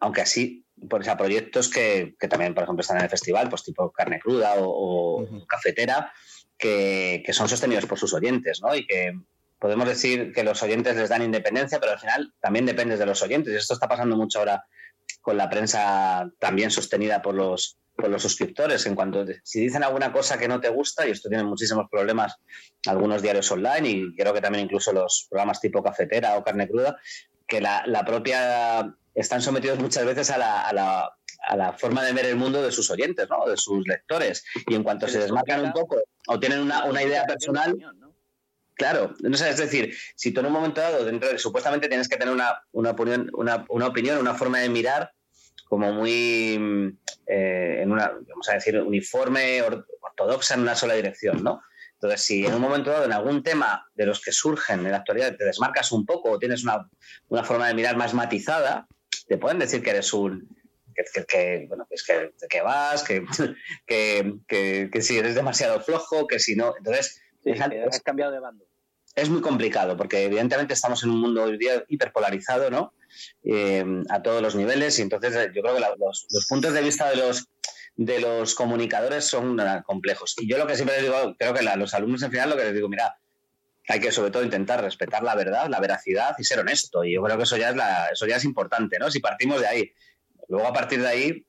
S5: aunque así, por o sea, proyectos que, que también, por ejemplo, están en el festival, pues tipo Carne Cruda o, o Cafetera, que, que son sostenidos por sus oyentes, ¿no? Y que podemos decir que los oyentes les dan independencia, pero al final también dependes de los oyentes. Y esto está pasando mucho ahora con la prensa también sostenida por los, por los suscriptores. En cuanto si dicen alguna cosa que no te gusta, y esto tiene muchísimos problemas algunos diarios online y creo que también incluso los programas tipo cafetera o carne cruda, que la, la propia están sometidos muchas veces a la, a la, a la forma de ver el mundo de sus oyentes, ¿no? de sus lectores. Y en cuanto se desmarcan un poco o tienen una, una idea personal, Claro, no sé, es decir, si tú en un momento dado, dentro de, supuestamente tienes que tener una, una, opinión, una, una opinión, una forma de mirar como muy, eh, en una, vamos a decir, uniforme, or- ortodoxa en una sola dirección, ¿no? Entonces, si en un momento dado, en algún tema de los que surgen en la actualidad, te desmarcas un poco o tienes una, una forma de mirar más matizada, te pueden decir que eres un, que, que- que, bueno, que es que, que vas, [LAUGHS] que, que si eres demasiado flojo, que si no. Entonces, es,
S2: Has cambiado de bando.
S5: es muy complicado porque evidentemente estamos en un mundo hoy día hiperpolarizado, ¿no? Eh, a todos los niveles y entonces eh, yo creo que la- los, los puntos de vista de los de los comunicadores son eh, complejos. Y yo lo que siempre les digo, creo que a los alumnos en final lo que les digo, mira, hay que sobre todo intentar respetar la verdad, la veracidad y ser honesto. Y yo creo que eso ya es la, eso ya es importante, ¿no? Si partimos de ahí. Luego a partir de ahí,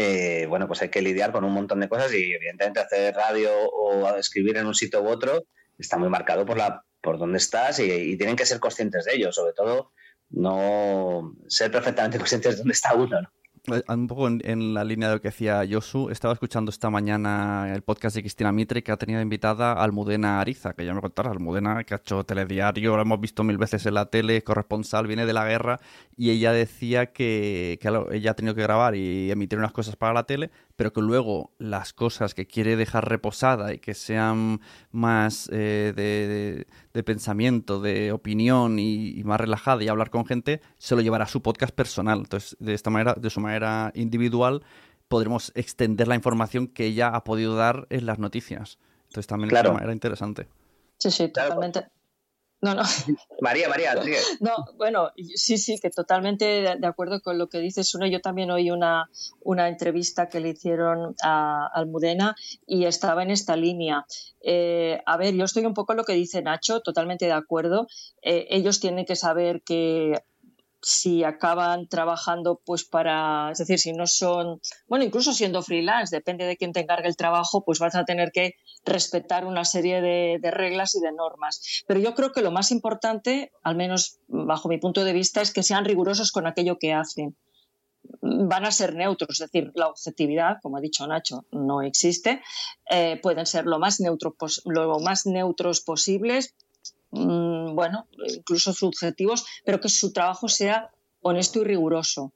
S5: eh, bueno, pues hay que lidiar con un montón de cosas y evidentemente hacer radio o escribir en un sitio u otro está muy marcado por la por dónde estás y, tienen que ser conscientes de ello, sobre todo no ser perfectamente [LAUGHS] conscientes de dónde está uno, ¿no?
S1: Eh, Un poco en, la línea de lo que decía Josu, estaba escuchando esta mañana el podcast de Cristina Mitre que ha tenido invitada a Almudena Ariza, que ya me contará, Almudena que ha hecho telediario, lo hemos visto mil veces en la tele, corresponsal, viene de la guerra, y ella decía que, que ella ha tenido que grabar y emitir unas cosas para la tele, pero que luego las cosas que quiere dejar reposada y que sean más eh, de, de- de pensamiento, de opinión y, y más relajada y hablar con gente, se lo llevará a su podcast personal. Entonces, de esta manera, de su manera individual, podremos extender la información que ella ha podido dar en las noticias. Entonces también
S5: Claro.
S1: es una manera interesante.
S4: Sí, sí, totalmente. No, no. [LAUGHS]
S5: María, María, sigue.
S4: No, bueno, sí, sí, que totalmente de acuerdo con lo que dices. Uno, yo también oí una, una entrevista que le hicieron a Almudena y estaba en esta línea. Eh, a ver, yo estoy un poco en lo que dice Nacho, totalmente de acuerdo. Eh, ellos tienen que saber que si acaban trabajando pues para, es decir, si no son, bueno, incluso siendo freelance, depende de quién te encargue el trabajo, pues vas a tener que respetar una serie de, de reglas y de normas. Pero yo creo que lo más importante, al menos bajo mi punto de vista, es que sean rigurosos con aquello que hacen. Van a ser neutros, es decir, la objetividad, como ha dicho Nacho, no existe. Eh, pueden ser lo más, neutro lo más neutros posibles, mm, bueno, incluso subjetivos, pero que su trabajo sea honesto y riguroso.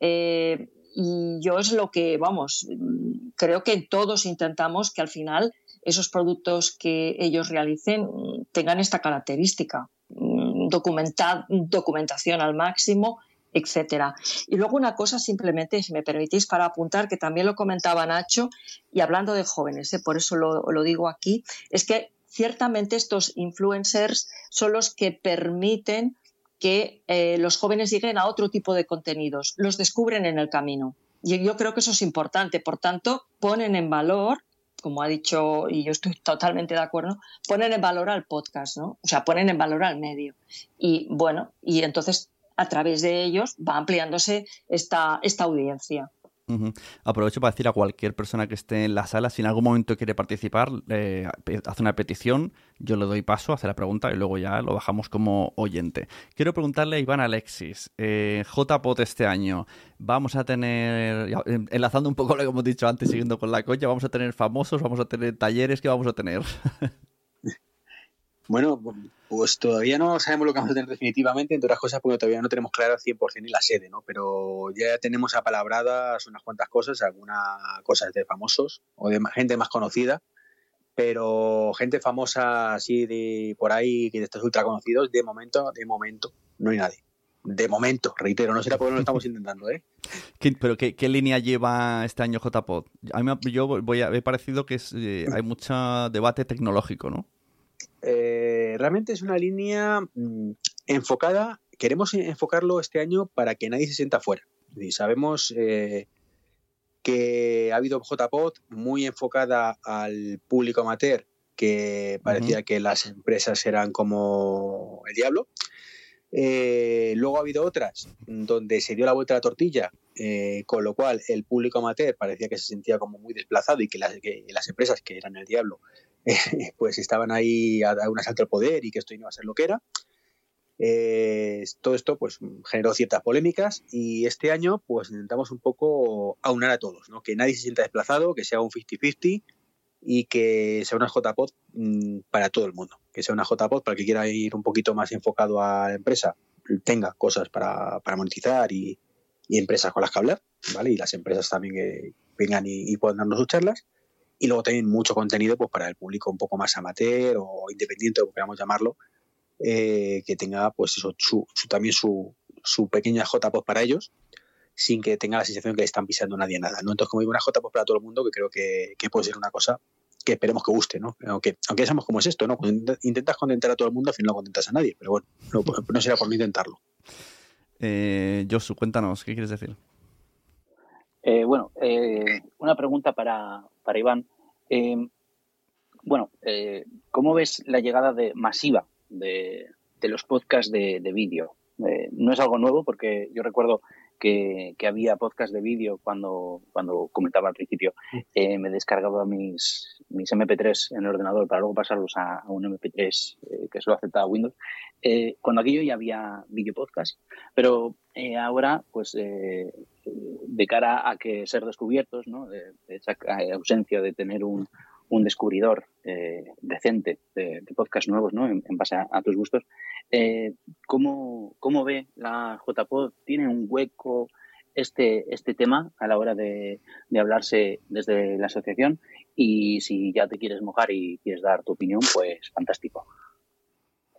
S4: Eh, y yo es lo que, vamos, mm, creo que todos intentamos que al final esos productos que ellos realicen mm, tengan esta característica, mm, documenta- documentación al máximo, etcétera. Y luego una cosa simplemente, si me permitís, para apuntar, que también lo comentaba Nacho, y hablando de jóvenes, ¿eh? por eso lo digo aquí, es que ciertamente estos influencers son los que permiten que eh, los jóvenes lleguen a otro tipo de contenidos, los descubren en el camino. Y yo creo que eso es importante. Por tanto, ponen en valor como ha dicho, y yo estoy totalmente de acuerdo, ponen en valor al podcast, ¿no? O sea, ponen en valor al medio. Y bueno, y entonces a través de ellos va ampliándose esta, esta audiencia.
S1: Aprovecho para decir a cualquier persona que esté en la sala, si en algún momento quiere participar, eh, hace una petición, yo le doy paso, hace la pregunta y luego ya lo bajamos como oyente. Quiero preguntarle a Iván Alexis, eh, JPOT este año, vamos a tener, enlazando un poco lo que hemos dicho antes, siguiendo con la coña, vamos a tener famosos, vamos a tener talleres, ¿qué vamos a tener? [LAUGHS]
S3: Bueno, pues todavía no sabemos lo que vamos a tener definitivamente, entre otras cosas porque todavía no tenemos claro al 100% ni la sede, ¿no? Pero ya tenemos apalabradas unas cuantas cosas, algunas cosas de famosos o de gente más conocida, pero gente famosa así de por ahí, que de estos ultra conocidos, de momento, de momento, no hay nadie. De momento, reitero, no será porque no lo estamos intentando, ¿eh? [LAUGHS]
S1: ¿Pero qué, línea lleva este año JPod? A mí yo voy a, he parecido que es, eh, hay mucho debate tecnológico, ¿no?
S3: Eh, realmente es una línea mm, enfocada, queremos enfocarlo este año para que nadie se sienta fuera. Y sabemos eh, que ha habido JPOT muy enfocada al público amateur, que parecía que las empresas eran como el diablo. Eh, luego ha habido otras donde se dio la vuelta a la tortilla, con lo cual el público amateur parecía que se sentía como muy desplazado y que las, que las empresas que eran el diablo [LAUGHS] pues estaban ahí a, un asalto al poder y que esto no iba a ser lo que era. Eh, todo esto pues generó ciertas polémicas y este año pues intentamos un poco aunar a todos, ¿no? que nadie se sienta desplazado, que sea un 50-50 y que sea una JPOD mm, para todo el mundo, que sea una JPOD para el que quiera ir un poquito más enfocado a la empresa, tenga cosas para, monetizar y, empresas con las que hablar, ¿vale? Y las empresas también que vengan y, y puedan darnos sus charlas y luego también mucho contenido pues para el público un poco más amateur o independiente, como queramos llamarlo, eh, que tenga pues eso, su, también su, su pequeña J-Post para ellos, sin que tenga la sensación que le están pisando nadie nada. ¿no? Entonces, como digo, una J-Post para todo el mundo, que creo que, puede ser una cosa que esperemos que guste, ¿no? Aunque, aunque sabemos cómo es esto, ¿no? Cuando intentas contentar a todo el mundo, al final no contentas a nadie, pero bueno, no, será por no intentarlo.
S1: Eh, Josu, cuéntanos, ¿qué quieres decir?
S2: Eh, bueno, eh, una pregunta para, para Iván. Eh, bueno, ¿cómo ves la llegada de, masiva de, los podcasts de, vídeo? Eh, no es algo nuevo porque yo recuerdo que, había podcasts de vídeo cuando, cuando comentaba al principio. me descargaba mis, mis MP3 en el ordenador para luego pasarlos a, un MP3 que solo aceptaba Windows. cuando aquello ya había vídeo podcast, pero ahora, pues de cara a que ser descubiertos, ¿no? de, esa ausencia de tener un, un descubridor eh, decente de, podcast nuevos ¿no? en, base a, tus gustos, eh, ¿cómo, ¿cómo, ve la JPod? ¿Tiene un hueco este, este tema a la hora de, de hablarse desde la asociación? Y si ya te quieres mojar y quieres dar tu opinión, pues fantástico.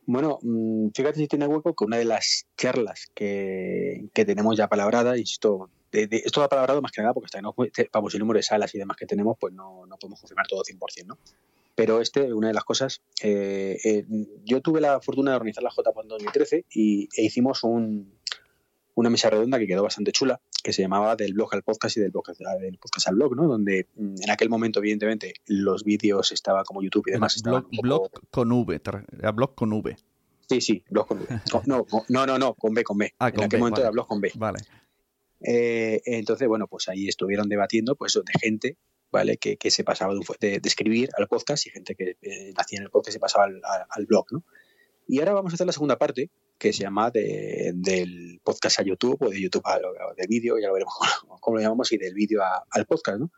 S3: Bueno, mm, fíjate si tiene hueco que una de las charlas que, tenemos ya palabrada, insisto, de, esto da palabrado más que nada porque hasta no, vamos, el número de salas y demás que tenemos, pues no, no podemos confirmar todo 100%, ¿no? Pero este, una de las cosas, eh, eh, yo tuve la fortuna de organizar la JPO en 2013 y, e hicimos un, una mesa redonda que quedó bastante chula, que se llamaba del blog al podcast y del podcast, del podcast al blog, ¿no? Donde mm, en aquel momento, evidentemente, los vídeos estaban como YouTube y demás.
S1: Blog, blog con V, era blog con V.
S3: Sí, sí, blog con V. [LAUGHS] No, no, no, no, con B, con B. Ah, en aquel momento era blog con B.
S1: Vale.
S3: Eh, entonces, bueno, pues ahí estuvieron debatiendo, pues, de gente, ¿vale? Que, que se pasaba de, de, escribir al podcast y gente que eh, nacía en el podcast se pasaba al, al blog, ¿no? Y ahora vamos a hacer la segunda parte, que se llama de, del podcast a YouTube o de YouTube a, de vídeo, ya lo veremos cómo lo llamamos, y del vídeo al podcast, ¿no?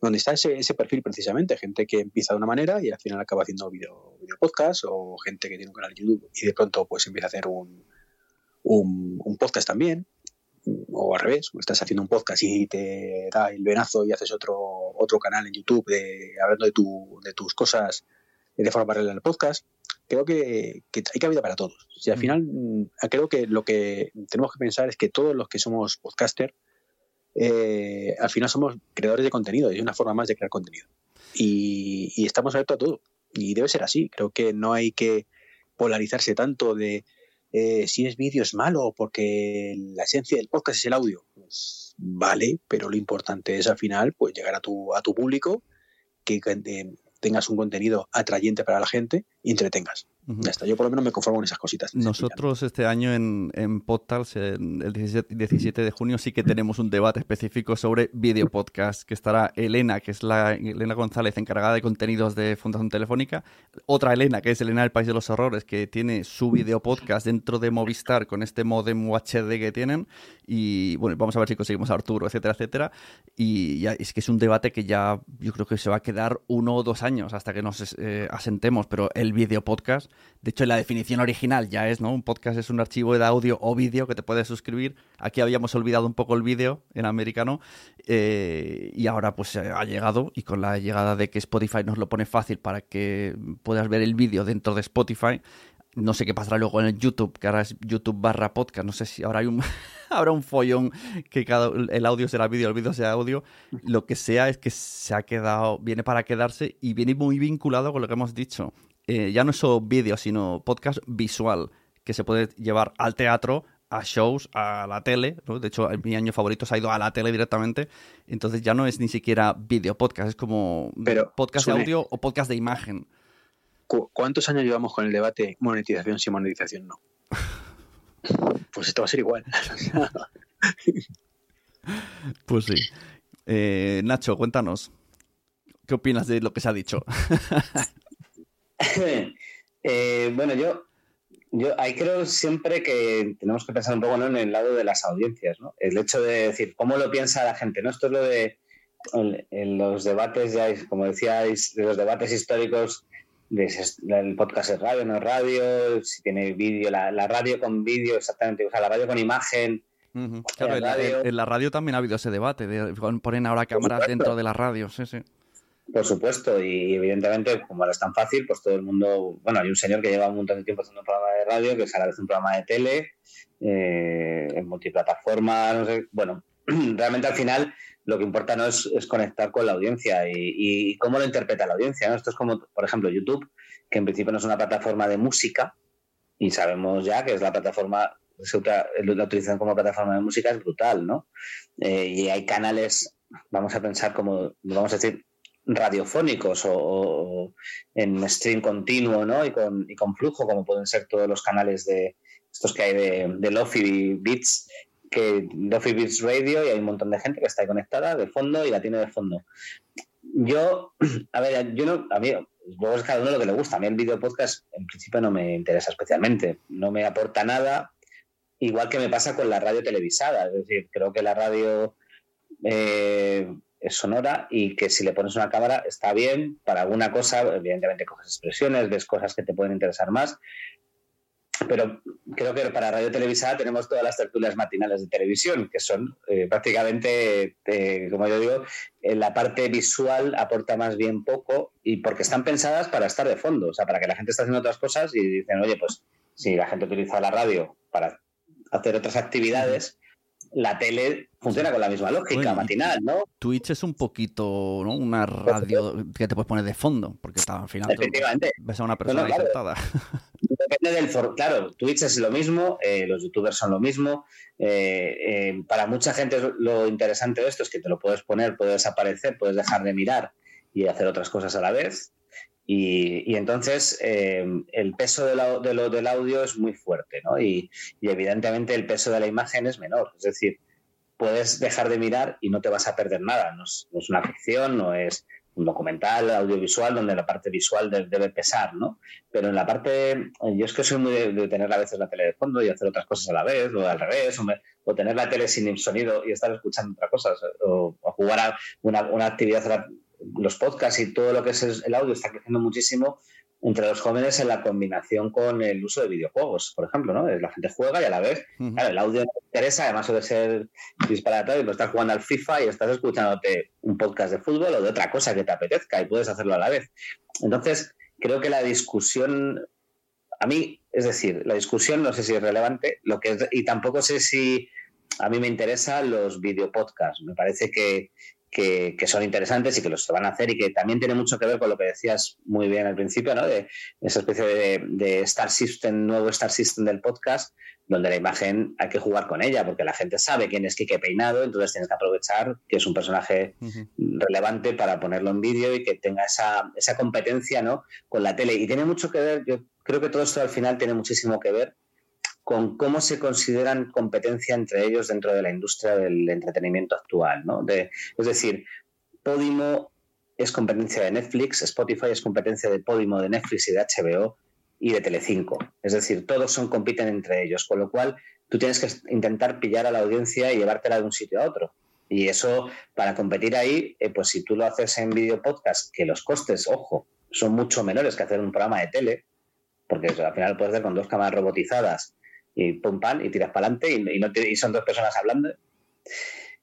S3: Donde está ese, ese, perfil precisamente, gente que empieza de una manera y al final acaba haciendo video, video podcast o gente que tiene un canal de YouTube y de pronto pues empieza a hacer un, un, un podcast también o al revés, estás haciendo un podcast y te da el venazo y haces otro, otro canal en YouTube de, hablando de, tu, de tus cosas de forma paralela al podcast creo que, hay cabida para todos. Y al mm. final, mm, creo que lo que tenemos que pensar es que todos los que somos podcaster, eh, al final somos creadores de contenido, y es una forma más de crear contenido. Y, estamos abiertos a todo. Y debe ser así. Creo que no hay que polarizarse tanto de eh, si es vídeo es malo porque la esencia del podcast es el audio. Pues vale, pero lo importante es al final pues llegar a tu, a tu público que eh, tengas un contenido atrayente para la gente y entretengas. Ya está, yo por lo menos me conformo con esas cositas.
S1: Nosotros este año en, en Podtals, el 17, de junio, sí que tenemos un debate específico sobre video podcast, que estará Elena, que es la Elena González, encargada de contenidos de Fundación Telefónica, otra Elena, que es Elena del País de los Horrores, que tiene su video podcast dentro de Movistar con este modem UHD que tienen, y bueno, vamos a ver si conseguimos a Arturo, etcétera, etcétera, y ya, es que es un debate que ya yo creo que se va a quedar uno o dos años hasta que nos eh, asentemos, pero el video podcast de hecho, la definición original ya es, ¿no? Un podcast es un archivo de audio o vídeo que te puedes suscribir. Aquí habíamos olvidado un poco el vídeo en americano eh, y ahora pues ha llegado y con la llegada de que Spotify nos lo pone fácil para que puedas ver el vídeo dentro de Spotify, no sé qué pasará luego en el YouTube, que ahora es YouTube barra podcast. No sé si ahora hay un, [LAUGHS] habrá un follón que cada, el audio será vídeo, el vídeo sea audio. Lo que sea es que se ha quedado, viene para quedarse y viene muy vinculado con lo que hemos dicho. Eh, ya no es solo vídeo, sino podcast visual, que se puede llevar al teatro, a shows, a la tele. De hecho, mi año favorito se ha ido a la tele directamente. Entonces ya no es ni siquiera vídeo podcast, es como podcast de audio o podcast de imagen.
S3: ¿Cuántos años llevamos con el debate monetización sí, monetización no? [LAUGHS] pues esto va a ser igual. [LAUGHS]
S1: pues sí. Eh, Nacho, cuéntanos. ¿Qué opinas de lo que se ha dicho? [LAUGHS] [LAUGHS]
S5: Eh, bueno, yo, yo ahí creo siempre que tenemos que pensar un poco en el lado de las audiencias, ¿no? El hecho de decir, ¿cómo lo piensa la gente? ¿no? Esto es lo de en, los debates, ya, como decíais, de los debates históricos el podcast es radio, no es radio, si tiene vídeo, la, radio con vídeo, exactamente, o sea, la radio con imagen.
S1: Claro, en, la radio también ha habido ese debate, de, ponen ahora cámaras dentro de la radio, sí, sí.
S5: Por supuesto, y evidentemente, como es tan fácil, pues todo el mundo. Bueno, hay un señor que lleva un montón de tiempo haciendo un programa de radio, que es a la vez un programa de tele, eh, en multiplataforma, no sé. Bueno, [CLEARS THROAT] realmente al final lo que importa no es, conectar con la audiencia y, cómo lo interpreta la audiencia. ¿no? Esto es como, por ejemplo, YouTube, que en principio no es una plataforma de música, y sabemos ya que es la plataforma, la utilización como plataforma de música es brutal, ¿no? Eh, y hay canales, vamos a pensar como, vamos a decir, radiofónicos o, en stream continuo ¿no? y, con, y con flujo, como pueden ser todos los canales de estos que hay de, de Lofi Beats, que Lofi Beats Radio, y hay un montón de gente que está ahí conectada de fondo y la tiene de fondo. Yo, [CLEARS THROAT] a ver, yo no, a mí, luego es cada uno lo que le gusta. A mí el video podcast en principio no me interesa especialmente, no me aporta nada, igual que me pasa con la radio televisada. Es decir, creo que la radio eh, es sonora y que si le pones una cámara está bien para alguna cosa, evidentemente coges expresiones, ves cosas que te pueden interesar más, pero creo que para radio televisada tenemos todas las tertulias matinales de televisión, que son eh, prácticamente, eh, como yo digo, en la parte visual aporta más bien poco y porque están pensadas para estar de fondo, o sea, para que la gente esté haciendo otras cosas y dicen, oye, pues si la gente utiliza la radio para hacer otras actividades, la tele funciona con la misma lógica matinal, ¿no?
S1: Twitch es un poquito, ¿no? Una radio que te puedes poner de fondo, porque está, al final
S5: Efectivamente.
S1: ves a una persona ahí sentada.
S5: Depende del for claro, Twitch es lo mismo, eh, los youtubers son lo mismo. Eh, eh, para mucha gente lo interesante de esto es que te lo puedes poner, puedes desaparecer, puedes dejar de mirar y hacer otras cosas a la vez. Y, entonces eh, el peso de lo, del audio es muy fuerte, ¿no? Y, evidentemente el peso de la imagen es menor. Es decir, puedes dejar de mirar y no te vas a perder nada. No es, una ficción, no es un documental audiovisual donde la parte visual debe pesar, ¿no? Pero en la parte, yo es que soy muy de, tener a veces la tele de fondo y hacer otras cosas a la vez, o al revés, o, tener la tele sin sonido y estar escuchando otras cosas, o, jugar a una actividad los podcasts y todo lo que es el audio está creciendo muchísimo entre los jóvenes en la combinación con el uso de videojuegos, por ejemplo, ¿no? La gente juega y a la vez, claro, el audio no te interesa, además suele ser disparatorio, pero estás jugando al FIFA y estás escuchándote un podcast de fútbol o de otra cosa que te apetezca y puedes hacerlo a la vez. Entonces, creo que la discusión, a mí, es decir, la discusión no sé si es relevante, lo que y tampoco sé si a mí me interesan los videopodcasts. Me parece que, que, son interesantes y que los van a hacer y que también tiene mucho que ver con lo que decías muy bien al principio, ¿no? De esa especie de, de, Star System, nuevo Star System del podcast, donde la imagen hay que jugar con ella, porque la gente sabe quién es Kike Peinado, entonces tienes que aprovechar que es un personaje relevante para ponerlo en vídeo y que tenga esa, esa competencia, ¿no? Con la tele. Y tiene mucho que ver, yo creo que todo esto al final tiene muchísimo que ver con cómo se consideran competencia entre ellos dentro de la industria del entretenimiento actual. ¿no? es decir, Podimo es competencia de Netflix, Spotify es competencia de Podimo, de Netflix y de HBO y de Telecinco. Es decir, todos compiten entre ellos, con lo cual tú tienes que intentar pillar a la audiencia y llevártela de un sitio a otro. Y eso, para competir ahí, eh, pues si tú lo haces en video podcast, que los costes, ojo, son mucho menores que hacer un programa de tele, porque al final puedes hacer con dos cámaras robotizadas y pum pan y tiras para adelante y, no y son dos personas hablando.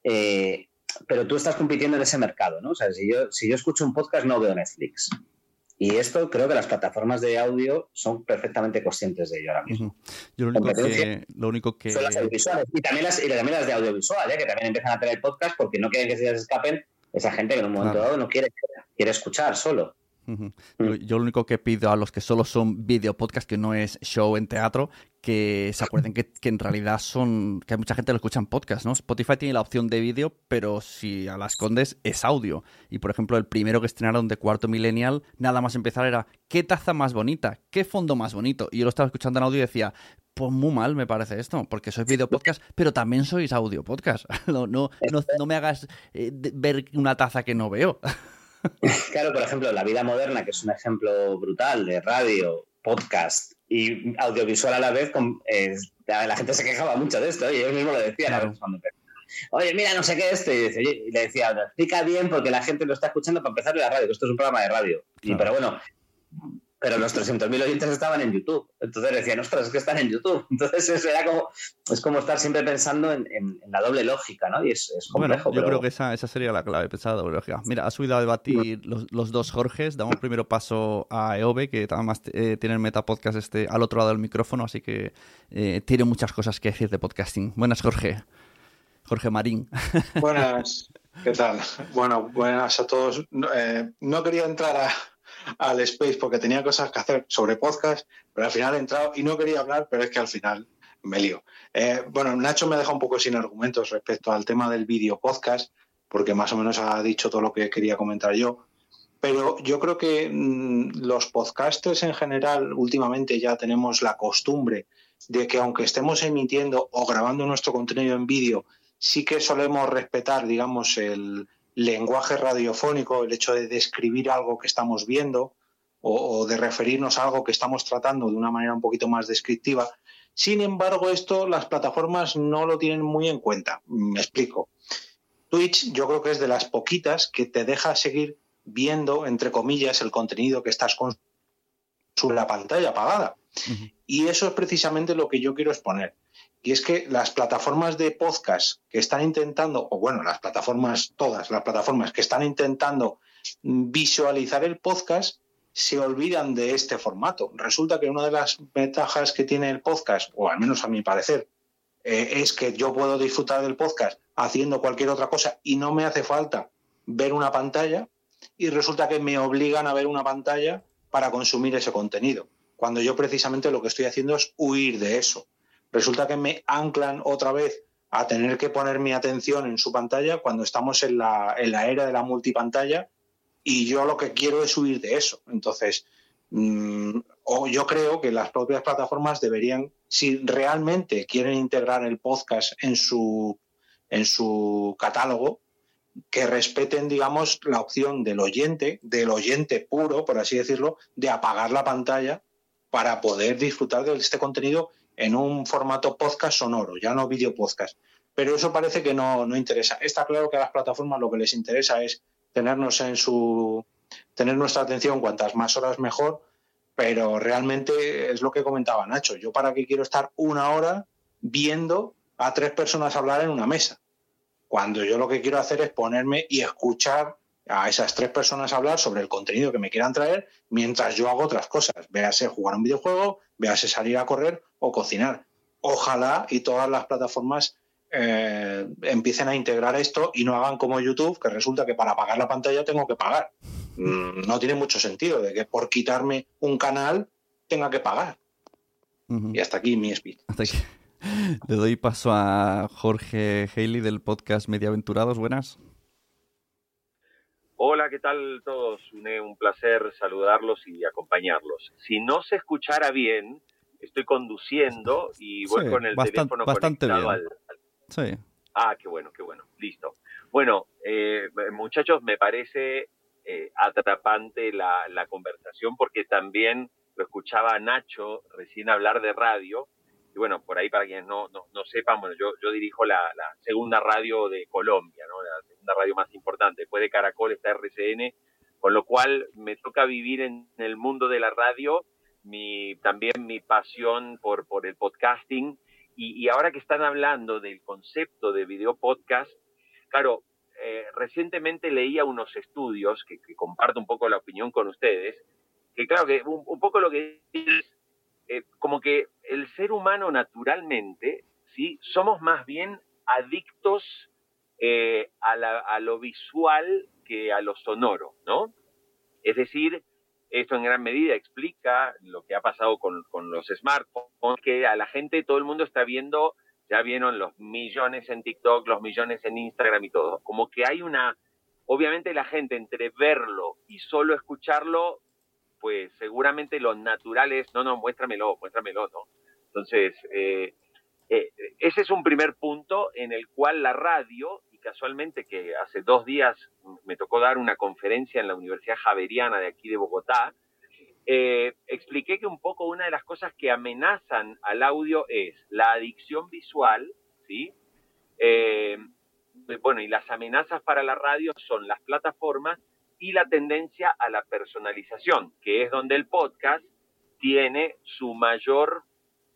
S5: Eh, pero tú estás compitiendo en ese mercado, ¿no? O sea, si yo, si yo escucho un podcast no veo Netflix. Y esto creo que las plataformas de audio son perfectamente conscientes de ello ahora mismo.
S1: Yo lo único que, lo único que...
S5: Son las audiovisuales. Y también las, y también las de audiovisual, ¿eh? que también empiezan a tener podcast porque no quieren que se les escapen esa gente que en un momento dado no quiere, quiere escuchar solo.
S1: Mm. yo, lo único que pido a los que solo son video podcast, que no es show en teatro, que se acuerden que, en realidad son. que mucha gente que lo escucha en podcast, ¿no? Spotify tiene la opción de vídeo, pero si a la escondes es audio. Y por ejemplo, el primero que estrenaron de Cuarto Millennial, nada más empezar era: ¿qué taza más bonita? ¿Qué fondo más bonito? Y yo lo estaba escuchando en audio y decía: pues muy mal me parece esto, porque sois video podcast, pero también sois audio podcast. [LAUGHS] No, no, no, me hagas eh, ver una taza que no veo.
S5: Claro, por ejemplo, La Vida Moderna, que es un ejemplo brutal de radio, podcast y audiovisual a la vez, eh, la gente se quejaba mucho de esto y yo mismo lo decía Oye, mira, no sé qué es este. Y, le decía, explica bien porque la gente lo está escuchando para empezar la radio, que esto es un programa de radio. Y, pero bueno, pero los 300.000 oyentes estaban en YouTube. Entonces decían, ostras, es que están en YouTube. [LAUGHS] Entonces eso era como, es como estar siempre pensando en, la doble lógica, ¿no? Y es, complejo.
S1: Bueno, yo creo que esa, esa, sería la clave, pensar la doble lógica. Mira, ha subido a debatir los, dos Jorges. Damos [LAUGHS] primero paso a Eove, que además eh, tiene el Metapodcast este al otro lado del micrófono, así que eh, tiene muchas cosas que decir de podcasting. Buenas, Jorge. Jorge Marín. [LAUGHS]
S6: Buenas. ¿Qué tal? Bueno, buenas a todos. Eh, no quería entrar a, al Space porque tenía cosas que hacer sobre podcast, pero al final he entrado y no quería hablar, pero es que al final me lío. Eh, bueno, Nacho me deja un poco sin argumentos respecto al tema del vídeo podcast, porque más o menos ha dicho todo lo que quería comentar yo. Pero yo creo que mm, los podcasters en general últimamente ya tenemos la costumbre de que aunque estemos emitiendo o grabando nuestro contenido en vídeo, sí que solemos respetar, digamos, el, lenguaje radiofónico, el hecho de describir algo que estamos viendo o, de referirnos a algo que estamos tratando de una manera un poquito más descriptiva. Sin embargo, esto las plataformas no lo tienen muy en cuenta. Me explico. Twitch yo creo que es de las poquitas que te deja seguir viendo, entre comillas, el contenido que estás con la pantalla apagada. Y eso es precisamente lo que yo quiero exponer. Y es que las plataformas de podcast que están intentando, o bueno, las plataformas, todas las plataformas que están intentando visualizar el podcast, se olvidan de este formato. Resulta que una de las ventajas que tiene el podcast, o al menos a mi parecer, eh, es que yo puedo disfrutar del podcast haciendo cualquier otra cosa y no me hace falta ver una pantalla y resulta que me obligan a ver una pantalla para consumir ese contenido, cuando yo precisamente lo que estoy haciendo es huir de eso resulta que me anclan otra vez a tener que poner mi atención en su pantalla cuando estamos en la, era de la multipantalla y yo lo que quiero es huir de eso. Entonces, mm, o yo creo que las propias plataformas deberían, si realmente quieren integrar el podcast en su, en su catálogo, que respeten, digamos, la opción del oyente, del oyente puro, por así decirlo, de apagar la pantalla para poder disfrutar de este contenido en un formato podcast sonoro, ya no video podcast. Pero eso parece que no, no interesa. Está claro que a las plataformas lo que les interesa es tenernos en su tener nuestra atención cuantas más horas mejor, pero realmente es lo que comentaba Nacho. Yo para qué quiero estar una hora viendo a tres personas hablar en una mesa, cuando yo lo que quiero hacer es ponerme y escuchar a esas tres personas hablar sobre el contenido que me quieran traer mientras yo hago otras cosas. Véase jugar un videojuego, véase salir a correr o cocinar. Ojalá y todas las plataformas eh, empiecen a integrar esto y no hagan como YouTube, que resulta que para apagar la pantalla tengo que pagar. Mm, no tiene mucho sentido de que por quitarme un canal tenga que pagar. Y hasta aquí mi speech.
S1: Le doy paso a Jorge Haley del podcast Mediaventurados. Buenas.
S7: Hola, ¿qué tal todos? Un placer saludarlos y acompañarlos. Si no se escuchara bien, estoy conduciendo y voy con el teléfono
S1: bastante
S7: conectado
S1: bien.
S7: al,
S1: Sí.
S7: Ah, qué bueno, qué bueno. Listo. Bueno, eh, muchachos, me parece eh, atrapante la, la, conversación porque también lo escuchaba a Nacho recién hablar de radio. Y bueno, por ahí para quienes no, no, no sepan, bueno, yo, yo dirijo la, la, segunda radio de Colombia, ¿no? la segunda radio más importante. Después de Caracol está RCN, con lo cual me toca vivir en el mundo de la radio, mi, también mi pasión por, por el podcasting y, ahora que están hablando del concepto de video podcast, claro, eh, recientemente leía unos estudios que, comparto un poco la opinión con ustedes, que claro que un, poco lo que es eh, como que el ser humano naturalmente, ¿sí? Somos más bien adictos eh, a, a, lo visual que a lo sonoro, ¿no? Es decir, esto en gran medida explica lo que ha pasado con, con, los smartphones, que a la gente, todo el mundo está viendo, ya vieron los millones en TikTok, los millones en Instagram y todo. Como que hay una, obviamente la gente entre verlo y solo escucharlo, pues seguramente lo natural es, no, no, muéstramelo, muéstramelo, no. Entonces, eh, eh, ese es un primer punto en el cual la radio casualmente que hace dos días me tocó dar una conferencia en la Universidad Javeriana de aquí de Bogotá, eh, expliqué que un poco una de las cosas que amenazan al audio es la adicción visual, ¿sí? Eh, bueno, y las amenazas para la radio son las plataformas y la tendencia a la personalización, que es donde el podcast tiene su mayor,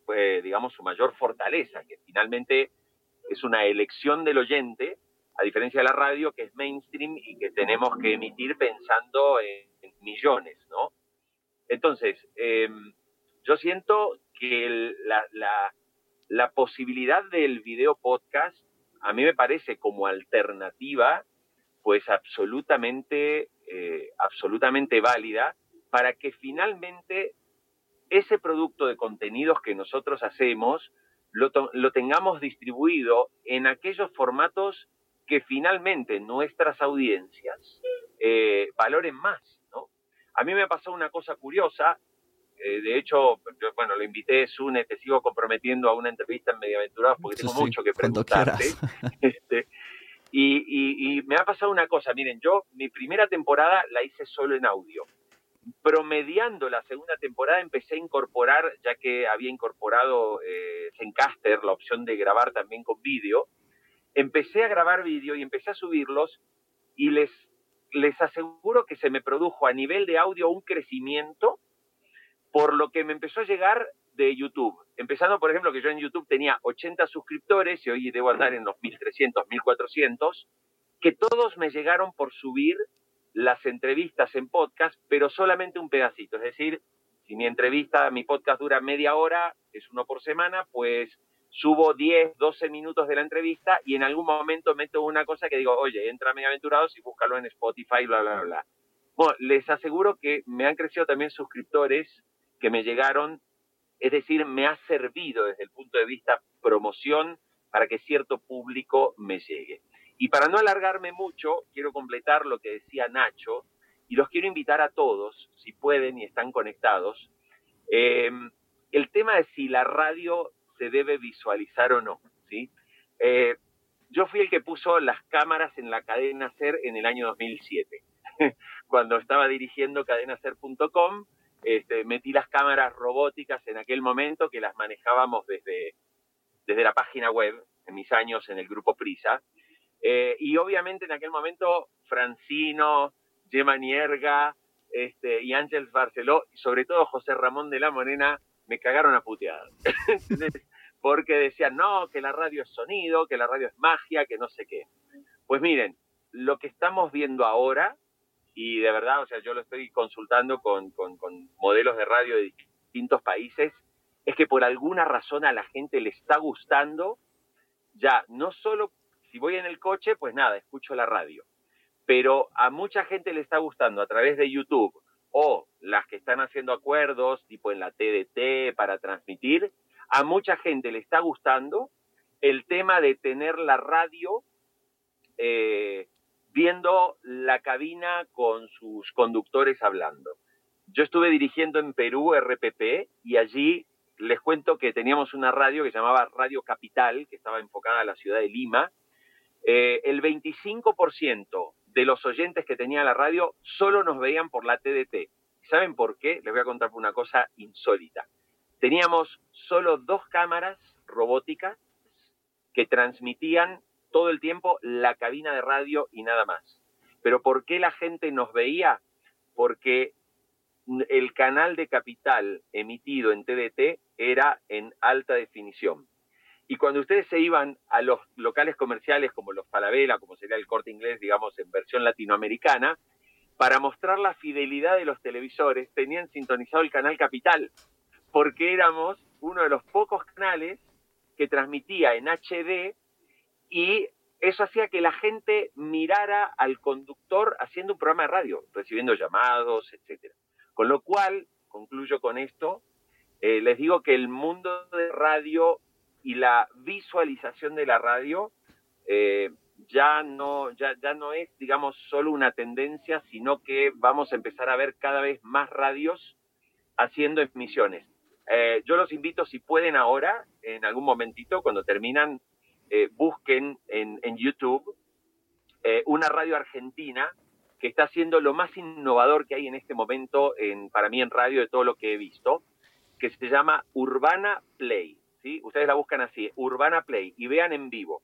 S7: pues, digamos, su mayor fortaleza, que finalmente es una elección del oyente a diferencia de la radio que es mainstream y que tenemos que emitir pensando en, millones, ¿no? Entonces, em, yo siento que la, la, posibilidad del video podcast a mí me parece como alternativa, pues absolutamente, eh, absolutamente válida para que finalmente ese producto de contenidos que nosotros hacemos lo, lo tengamos distribuido en aquellos formatos que finalmente nuestras audiencias eh, valoren más. ¿no? A mí me pasó una cosa curiosa, eh, de hecho, bueno, lo invité, Sune, te sigo comprometiendo a una entrevista en Mediaventurados porque tengo mucho que preguntarte. [LAUGHS] Este, y, me ha pasado una cosa, miren, yo mi primera temporada la hice solo en audio. Promediando la segunda temporada empecé a incorporar, ya que había incorporado eh, Zencaster, la opción de grabar también con vídeo, empecé a grabar vídeo y empecé a subirlos y les, les aseguro que se me produjo a nivel de audio un crecimiento por lo que me empezó a llegar de YouTube. Empezando, por ejemplo, que yo en YouTube tenía 80 suscriptores y hoy debo andar en los 1300, 1400, que todos me llegaron por subir las entrevistas en podcast, pero solamente un pedacito. Es decir, si mi entrevista, mi podcast dura media hora, es uno por semana, pues subo 10, 12 minutos de la entrevista y en algún momento meto una cosa que digo, oye, entra a Mediaventurados y búscalo en Spotify, bla, bla, bla. Bueno, les aseguro que me han crecido también suscriptores que me llegaron, es decir, me ha servido desde el punto de vista promoción para que cierto público me llegue. Y para no alargarme mucho, quiero completar lo que decía Nacho y los quiero invitar a todos, si pueden y están conectados. Eh, el tema de si la radio se debe visualizar o no. ¿sí? Eh, yo fui el que puso las cámaras en la cadena SER en el año 2007. [LAUGHS] Cuando estaba dirigiendo cadenaser.com, este, metí las cámaras robóticas en aquel momento que las manejábamos desde, desde la página web, en mis años en el grupo Prisa. Eh, y obviamente en aquel momento Francino, Gemma Nierga este, y Ángel Barceló, y sobre todo José Ramón de la Morena, me cagaron a puteadas. [LAUGHS] Porque decían, no, que la radio es sonido, que la radio es magia, que no sé qué. Pues miren, lo que estamos viendo ahora, y de verdad, o sea, yo lo estoy consultando con, con, modelos de radio de distintos países, es que por alguna razón a la gente le está gustando ya no solo si voy en el coche, pues nada, escucho la radio. Pero a mucha gente le está gustando a través de YouTube o las que están haciendo acuerdos, tipo en la TDT, para transmitir, a mucha gente le está gustando el tema de tener la radio eh, viendo la cabina con sus conductores hablando. Yo estuve dirigiendo en Perú RPP y allí les cuento que teníamos una radio que se llamaba Radio Capital, que estaba enfocada a la ciudad de Lima. Eh, el 25% de los oyentes que tenía la radio solo nos veían por la TDT. ¿Saben por qué? Les voy a contar una cosa insólita. Teníamos solo dos cámaras robóticas que transmitían todo el tiempo la cabina de radio y nada más. Pero ¿por qué la gente nos veía? Porque el canal de capital emitido en TDT era en alta definición. Y cuando ustedes se iban a los locales comerciales como los Falabella, como sería el corte inglés, digamos, en versión latinoamericana, para mostrar la fidelidad de los televisores, tenían sintonizado el canal Capital, porque éramos uno de los pocos canales que transmitía en HD y eso hacía que la gente mirara al conductor haciendo un programa de radio, recibiendo llamados, etcétera. Con lo cual, concluyo con esto, eh, les digo que el mundo de radio y la visualización de la radio eh, ya no, ya, ya no es, digamos, solo una tendencia, sino que vamos a empezar a ver cada vez más radios haciendo emisiones. Eh, yo los invito, si pueden ahora, en algún momentito, cuando terminan, eh, busquen en, YouTube eh, una radio argentina que está haciendo lo más innovador que hay en este momento en, para mí en radio de todo lo que he visto, que se llama Urbana Play. ¿sí? Ustedes la buscan así, Urbana Play, y vean en vivo.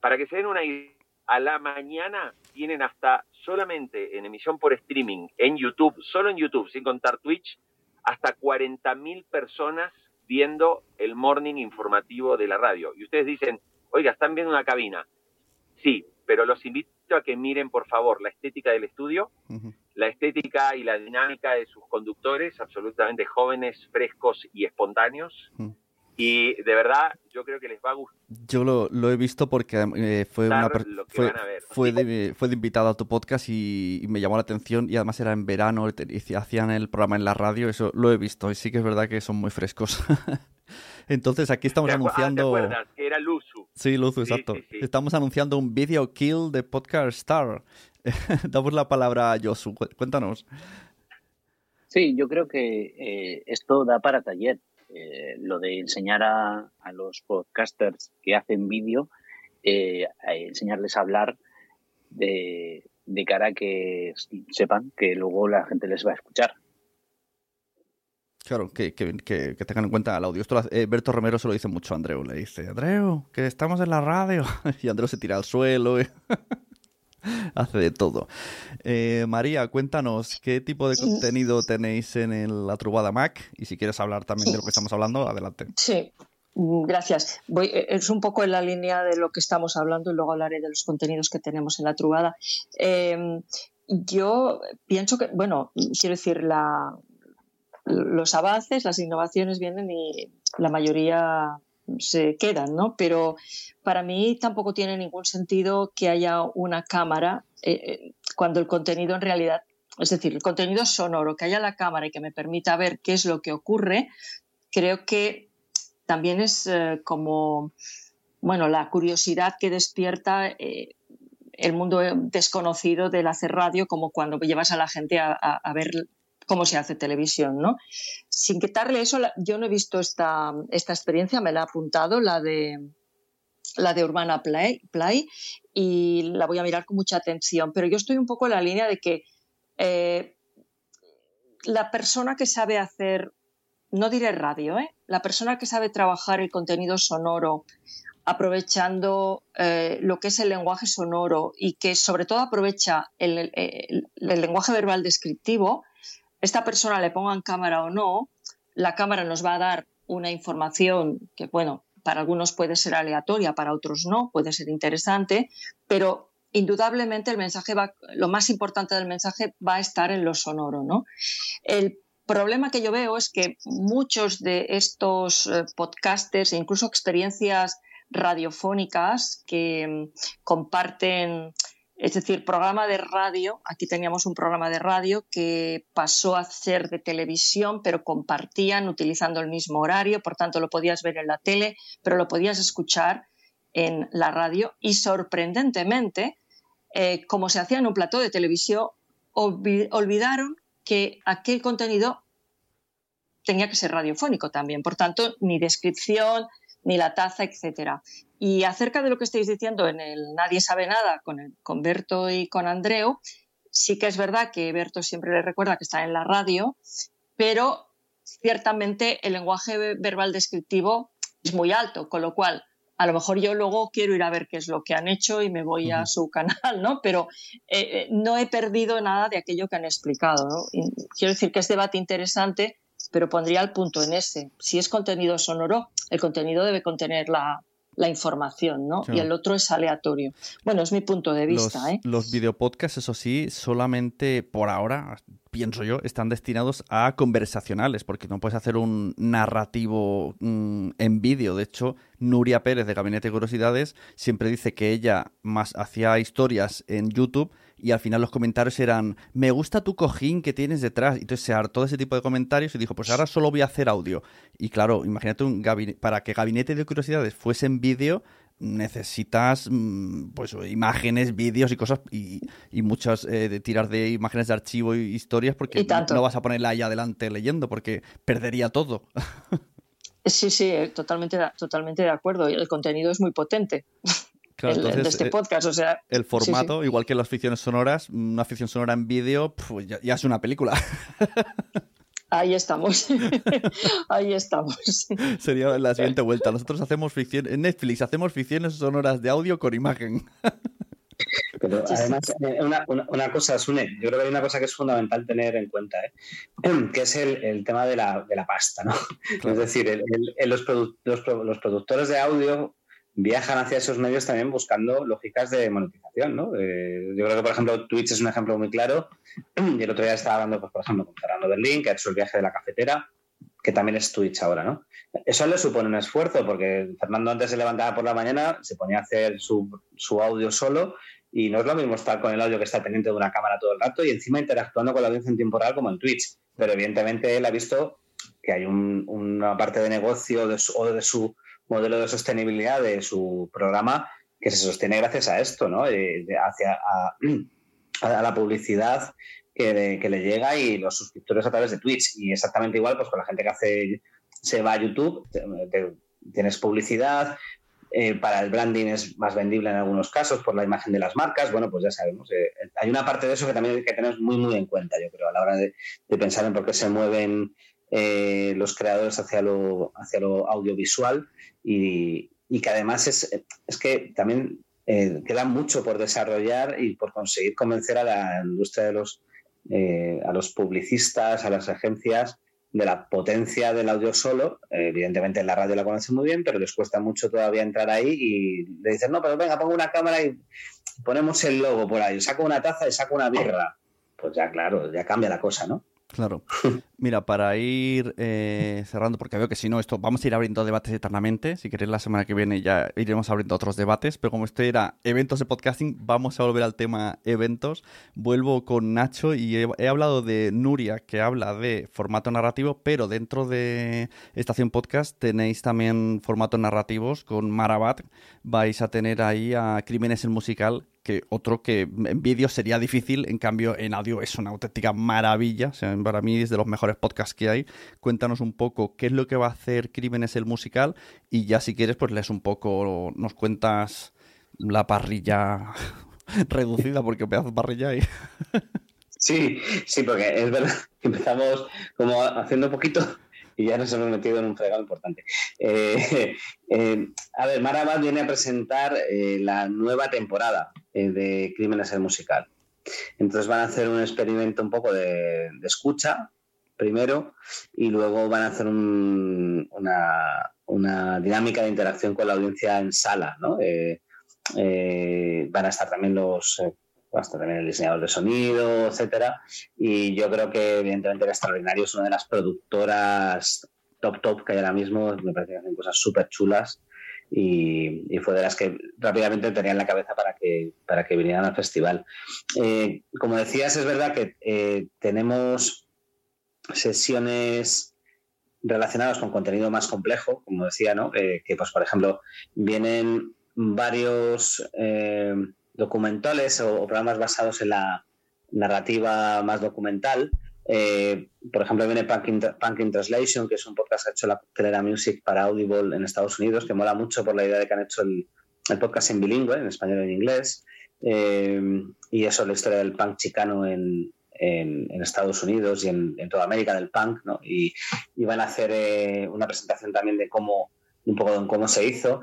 S7: Para que se den una idea, a la mañana tienen hasta solamente en emisión por streaming, en YouTube, solo en YouTube, sin contar Twitch, hasta 40.000 personas viendo el morning informativo de la radio. Y ustedes dicen, oiga, están viendo una cabina. Sí, pero los invito a que miren, por favor, la estética del estudio, la estética y la dinámica de sus conductores, absolutamente jóvenes, frescos y espontáneos. Y de verdad, yo creo que les va a gustar.
S1: Yo lo, lo he visto porque eh, fue, una fue, fue, de, fue, de, invitado a tu podcast y, me llamó la atención. Y además era en verano y hacían el programa en la radio. Eso lo he visto. Y sí que es verdad que son muy frescos. [LAUGHS] Entonces aquí estamos anunciando.
S7: Ah, ¿Te Que era Luzu.
S1: Sí, Luzu, exacto. Estamos anunciando un video kill de Podcast Star. [LAUGHS] Damos la palabra a Josu. Cuéntanos.
S2: Sí, yo creo que eh, esto da para taller. Eh, lo de enseñar a, los podcasters que hacen vídeo, eh, enseñarles a hablar de, cara a que sepan que luego la gente les va a escuchar.
S1: Claro, que, tengan en cuenta el audio. Esto eh, Berto Romero se lo dice mucho a Andreu. Le dice, Andreu, que estamos en la radio. [LAUGHS] y Andreu se tira al suelo. [LAUGHS] hace de todo. Eh, María, cuéntanos qué tipo de contenido tenéis en la Trubada Mac y si quieres hablar también de lo que estamos hablando, adelante.
S4: Sí, mm, Gracias. Voy, eh, es un poco en la línea de lo que estamos hablando y luego hablaré de los contenidos que tenemos en la Trubada. Em, yo pienso que, bueno, quiero decir, la, los avances, las innovaciones vienen y la mayoría se quedan, ¿no? Pero para mí tampoco tiene ningún sentido que haya una cámara eh, eh, cuando el contenido en realidad, es decir, el contenido sonoro, que haya la cámara y que me permita ver qué es lo que ocurre, creo que también es eh, como, bueno, la curiosidad que despierta el mundo desconocido del hacer radio, como cuando llevas a la gente a ver cómo se hace televisión, ¿no? Sin quitarle eso, yo no he visto esta, esta experiencia, me la he apuntado, la de la de Urbana Play, Play, y la voy a mirar con mucha atención, pero yo estoy un poco en la línea de que eh, la persona que sabe hacer, no diré radio, ¿eh? la persona que sabe trabajar el contenido sonoro, aprovechando eh, lo que es el lenguaje sonoro y que sobre todo aprovecha el lenguaje verbal descriptivo, esta persona le pongan cámara o no, la cámara nos va a dar una información que, bueno, para algunos puede ser aleatoria, para otros no, puede ser interesante, pero indudablemente el mensaje va, lo más importante del mensaje va a estar en lo sonoro, ¿no? El problema que yo veo es que muchos de estos eh, podcasters e incluso experiencias radiofónicas que mm, comparten, es decir, programa de radio. Aquí teníamos un programa de radio que pasó a ser de televisión, pero compartían utilizando el mismo horario, por tanto lo podías ver en la tele, pero lo podías escuchar en la radio y sorprendentemente, eh, como se hacía en un plató de televisión, olvidaron que aquel contenido tenía que ser radiofónico también. Por tanto, ni descripción, ni la taza, etcétera. Y acerca de lo que estáis diciendo en el Nadie sabe nada con, el, con Berto y con Andreu, sí que es verdad que Berto siempre le recuerda que está en la radio, pero ciertamente el lenguaje verbal descriptivo es muy alto, con lo cual a lo mejor yo luego quiero ir a ver qué es lo que han hecho y me voy a su canal, ¿no? Pero eh, eh, no he perdido nada de aquello que han explicado, ¿no? quiero decir que es debate interesante pero pondría el punto en ese. Si es contenido sonoro, el contenido debe contener la, información, ¿no? Y el otro es aleatorio. Bueno, es mi punto de vista.
S1: Los,
S4: ¿eh?
S1: los videopodcasts, eso sí, solamente por ahora, pienso yo, están destinados a conversacionales, porque no puedes hacer un narrativo mm, en vídeo. De hecho, Nuria Pérez de Gabinete de Curiosidades siempre dice que ella más hacía historias en YouTube y al final los comentarios eran, me gusta tu cojín que tienes detrás. Y entonces se hartó ese tipo de comentarios y dijo, pues ahora solo voy a hacer audio. Y claro, imagínate un gabinete, para que Gabinete de Curiosidades fuese en vídeo, necesitas mm, pues imágenes, vídeos y cosas y, muchas eh, de tirar de imágenes de archivo y historias porque no vas a ponerla ahí adelante leyendo porque perdería todo. [LAUGHS]
S4: Sí, sí, totalmente, totalmente de acuerdo. El contenido es muy potente de este eh, podcast. O sea,
S1: el formato, igual que las ficciones sonoras, una ficción sonora en vídeo, pues ya, es una película. [LAUGHS]
S4: Ahí estamos. [LAUGHS] Ahí estamos.
S1: Sería la siguiente vuelta. Nosotros hacemos ficción, en Netflix hacemos ficciones sonoras de audio con imagen. [LAUGHS]
S5: Pero además, eh, una, una, cosa, Sune, yo creo que hay una cosa que es fundamental tener en cuenta, ¿eh? [CLEARS THROAT] que es el, tema de la, de la, pasta, ¿no? Es decir, los, los, productores de audio viajan hacia esos medios también buscando lógicas de monetización, ¿no? Eh, yo creo que, por ejemplo, Twitch es un ejemplo muy claro. Y el otro día estaba hablando, pues, por ejemplo, con Fernando Berlín, que ha hecho el viaje de la cafetera, que también es Twitch ahora, ¿no? Eso le supone un esfuerzo, porque Fernando antes se levantaba por la mañana, se ponía a hacer su, su audio solo, y no es lo mismo estar con el audio que estar pendiente de una cámara todo el rato y encima interactuando con la audiencia en tiempo real como en Twitch. Pero evidentemente él ha visto que hay una parte de negocio o de su modelo de sostenibilidad de su programa que se sostiene gracias a esto, ¿no? hacia [CLEARS THROAT] a, la publicidad que, le llega y los suscriptores a través de Twitch. Y exactamente igual, pues con la gente que hace se va a YouTube, tienes publicidad, eh, para el branding es más vendible en algunos casos por la imagen de las marcas. Bueno, pues ya sabemos. Eh, hay una parte de eso que también hay que tener muy, muy en cuenta, yo creo, a la hora de, pensar en por qué se mueven eh, los creadores hacia lo, hacia lo audiovisual y, que además es, es que también eh, queda mucho por desarrollar y por conseguir convencer a la industria de los, eh, a los publicistas, a las agencias de la potencia del audio solo. evidentemente en la radio la conocen muy bien, pero les cuesta mucho todavía entrar ahí y le dicen, no, pero venga, pongo una cámara y ponemos el logo por ahí, saco una taza y saco una birra. Pues ya, claro, ya cambia la cosa, ¿no?
S1: Claro. [LAUGHS] Mira, para ir eh, cerrando, porque veo que si no, esto vamos a ir abriendo debates eternamente. Si queréis, la semana que viene ya iremos abriendo otros debates. Pero como este era eventos de podcasting, vamos a volver al tema eventos. Vuelvo con Nacho y he, hablado de Nuria, que habla de formato narrativo, pero dentro de Estación Podcast tenéis también formatos narrativos con Marabat. Vais a tener ahí a Crímenes el Musical, que otro que en vídeo sería difícil, en cambio en audio es una auténtica maravilla, o sea, para mí es de los mejores podcasts que hay. Cuéntanos un poco qué es lo que va a hacer Crímenes el musical y ya si quieres pues lees un poco, nos cuentas la parrilla [LAUGHS] reducida porque pedazo de parrilla hay.
S5: Sí, sí, porque es verdad que empezamos como haciendo un poquito [LAUGHS] y ya nos hemos metido en un fregado importante. Eh, [LAUGHS] eh, a ver, Marabat viene a presentar eh, la nueva temporada de Crímenes el Musical. Entonces van a hacer un experimento un poco de, escucha primero y luego van a hacer una, dinámica de interacción con la audiencia en sala. ¿no? van a estar también los hasta también el diseñador de sonido, etcétera. Y yo creo que, evidentemente, el Extraordinario es una de las productoras top top que hay ahora mismo. Me parece que hacen cosas súper chulas. y, fue de las que rápidamente tenía en la cabeza para que, para que vinieran al festival. Eh, como decías, es verdad que eh, tenemos sesiones relacionadas con contenido más complejo, como decía, ¿no? Eh, que, pues, por ejemplo, vienen varios documentales o programas basados en la narrativa más documental eh, por ejemplo, viene Punk in, Translation, que es un podcast que ha hecho la Telera Music para Audible en Estados Unidos, que mola mucho por la idea de que han hecho el, podcast en bilingüe, en español y en inglés. Eh, y eso, la historia del punk chicano en, Estados Unidos y en, toda América del punk, ¿no? Y, van a hacer eh, una presentación también de cómo un poco de cómo se hizo.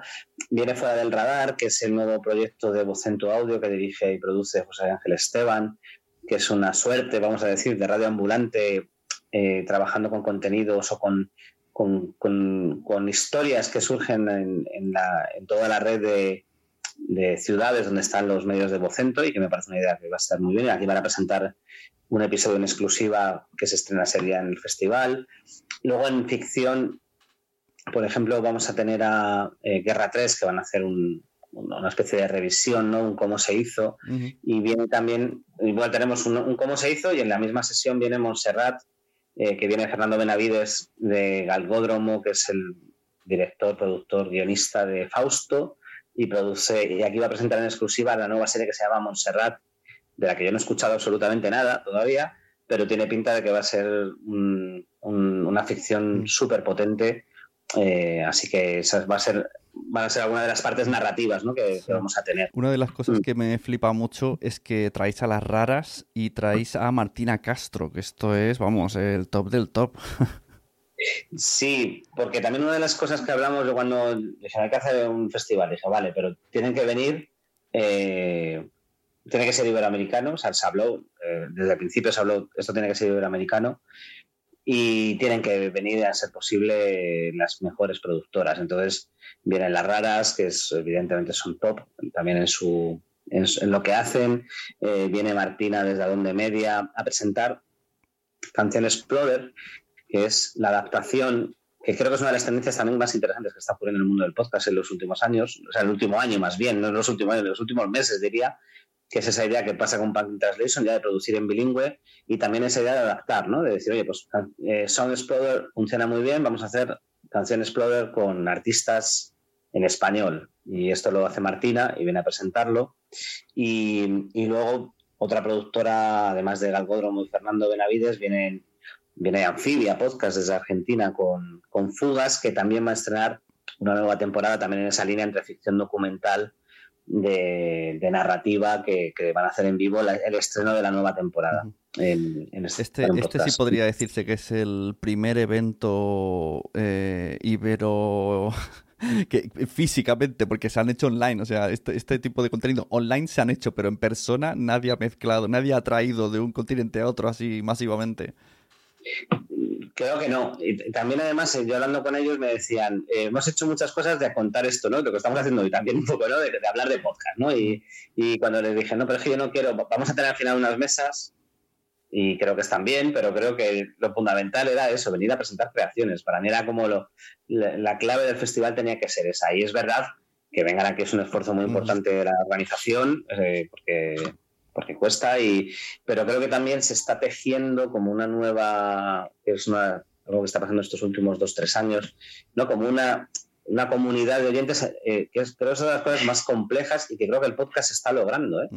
S5: Viene Fuera del Radar, que es el nuevo proyecto de Vocento Audio que dirige y produce José Ángel Esteban, que es una suerte, vamos a decir, de radio ambulante, eh, trabajando con contenidos o con, con, historias que surgen en, en, toda la red de, ciudades donde están los medios de Vocento y que me parece una idea que va a estar muy bien. Aquí van a presentar un episodio en exclusiva que se estrena sería en el festival. Luego en ficción, por ejemplo, vamos a tener a eh, Guerra 3 que van a hacer un, una especie de revisión, ¿no? Un cómo se hizo. Y viene también, igual tenemos un, cómo se hizo y en la misma sesión viene Montserrat, eh, que viene Fernando Benavides de Galgódromo, que es el director, productor, guionista de Fausto, y produce, y aquí va a presentar en exclusiva la nueva serie que se llama Montserrat, de la que yo no he escuchado absolutamente nada todavía, pero tiene pinta de que va a ser una ficción súper potente. Eh, así que esa va a ser van a ser algunas de las partes narrativas ¿no? que, vamos a tener.
S1: Una de las cosas mm. que me flipa mucho es que traéis a las raras y traéis a Martina Castro, que esto es, vamos, el top del top.
S5: Sí, porque también una de las cosas que hablamos de cuando dije, hay que hacer un festival, dije, vale, pero tienen que venir, eh, tiene que ser iberoamericano, o sea, se habló, eh, desde el principio se habló, esto tiene que ser iberoamericano, y tienen que venir a ser posible las mejores productoras. Entonces vienen las raras, que evidentemente son top también en su en, lo que hacen. Eh, viene Martina desde Adonde Media a presentar Canción Explorer, que es la adaptación que creo que es una de las tendencias también más interesantes que está ocurriendo en el mundo del podcast en los últimos años, o sea, el último año más bien, no en los últimos años, en los últimos meses diría, que es esa idea que pasa con Punk Translation, ya de producir en bilingüe, y también esa idea de adaptar, ¿no? De decir, oye, pues eh, Sound Explorer funciona muy bien, vamos a hacer Canción Explorer con artistas en español. Y esto lo hace Martina y viene a presentarlo. Y, luego otra productora, además de Galgódromo y Fernando Benavides, viene, viene Anfibia Podcast desde Argentina con, con Fugas, que también va a estrenar una nueva temporada también en esa línea entre ficción documental de, narrativa que, van a hacer en vivo el estreno de la nueva temporada.
S1: este, este, este sí podría decirse que es el primer evento eh, ibero [LAUGHS] que físicamente, porque se han hecho online, o sea, este, este, tipo de contenido online se han hecho, pero en persona nadie ha mezclado, nadie ha traído de un continente a otro así masivamente.
S5: Creo que no. Y también, además, eh, yo hablando con ellos me decían, eh, hemos hecho muchas cosas de contar esto, ¿no? Lo que estamos haciendo hoy también un poco, ¿no? De, hablar de podcast, ¿no? Y, cuando les dije, no, pero es que yo no quiero, vamos a tener al final unas mesas y creo que están bien, pero creo que lo fundamental era eso, venir a presentar creaciones. Para mí era como lo, la, clave del festival tenía que ser esa. Y es verdad que vengan aquí es un esfuerzo muy importante de la organización, eh, porque porque cuesta, y, pero creo que también se está tejiendo como una nueva, es una, algo que está pasando estos últimos dos, tres años, ¿no? como una, una comunidad de oyentes eh, que es, pero es una de las cosas más complejas y que creo que el podcast está logrando, ¿eh?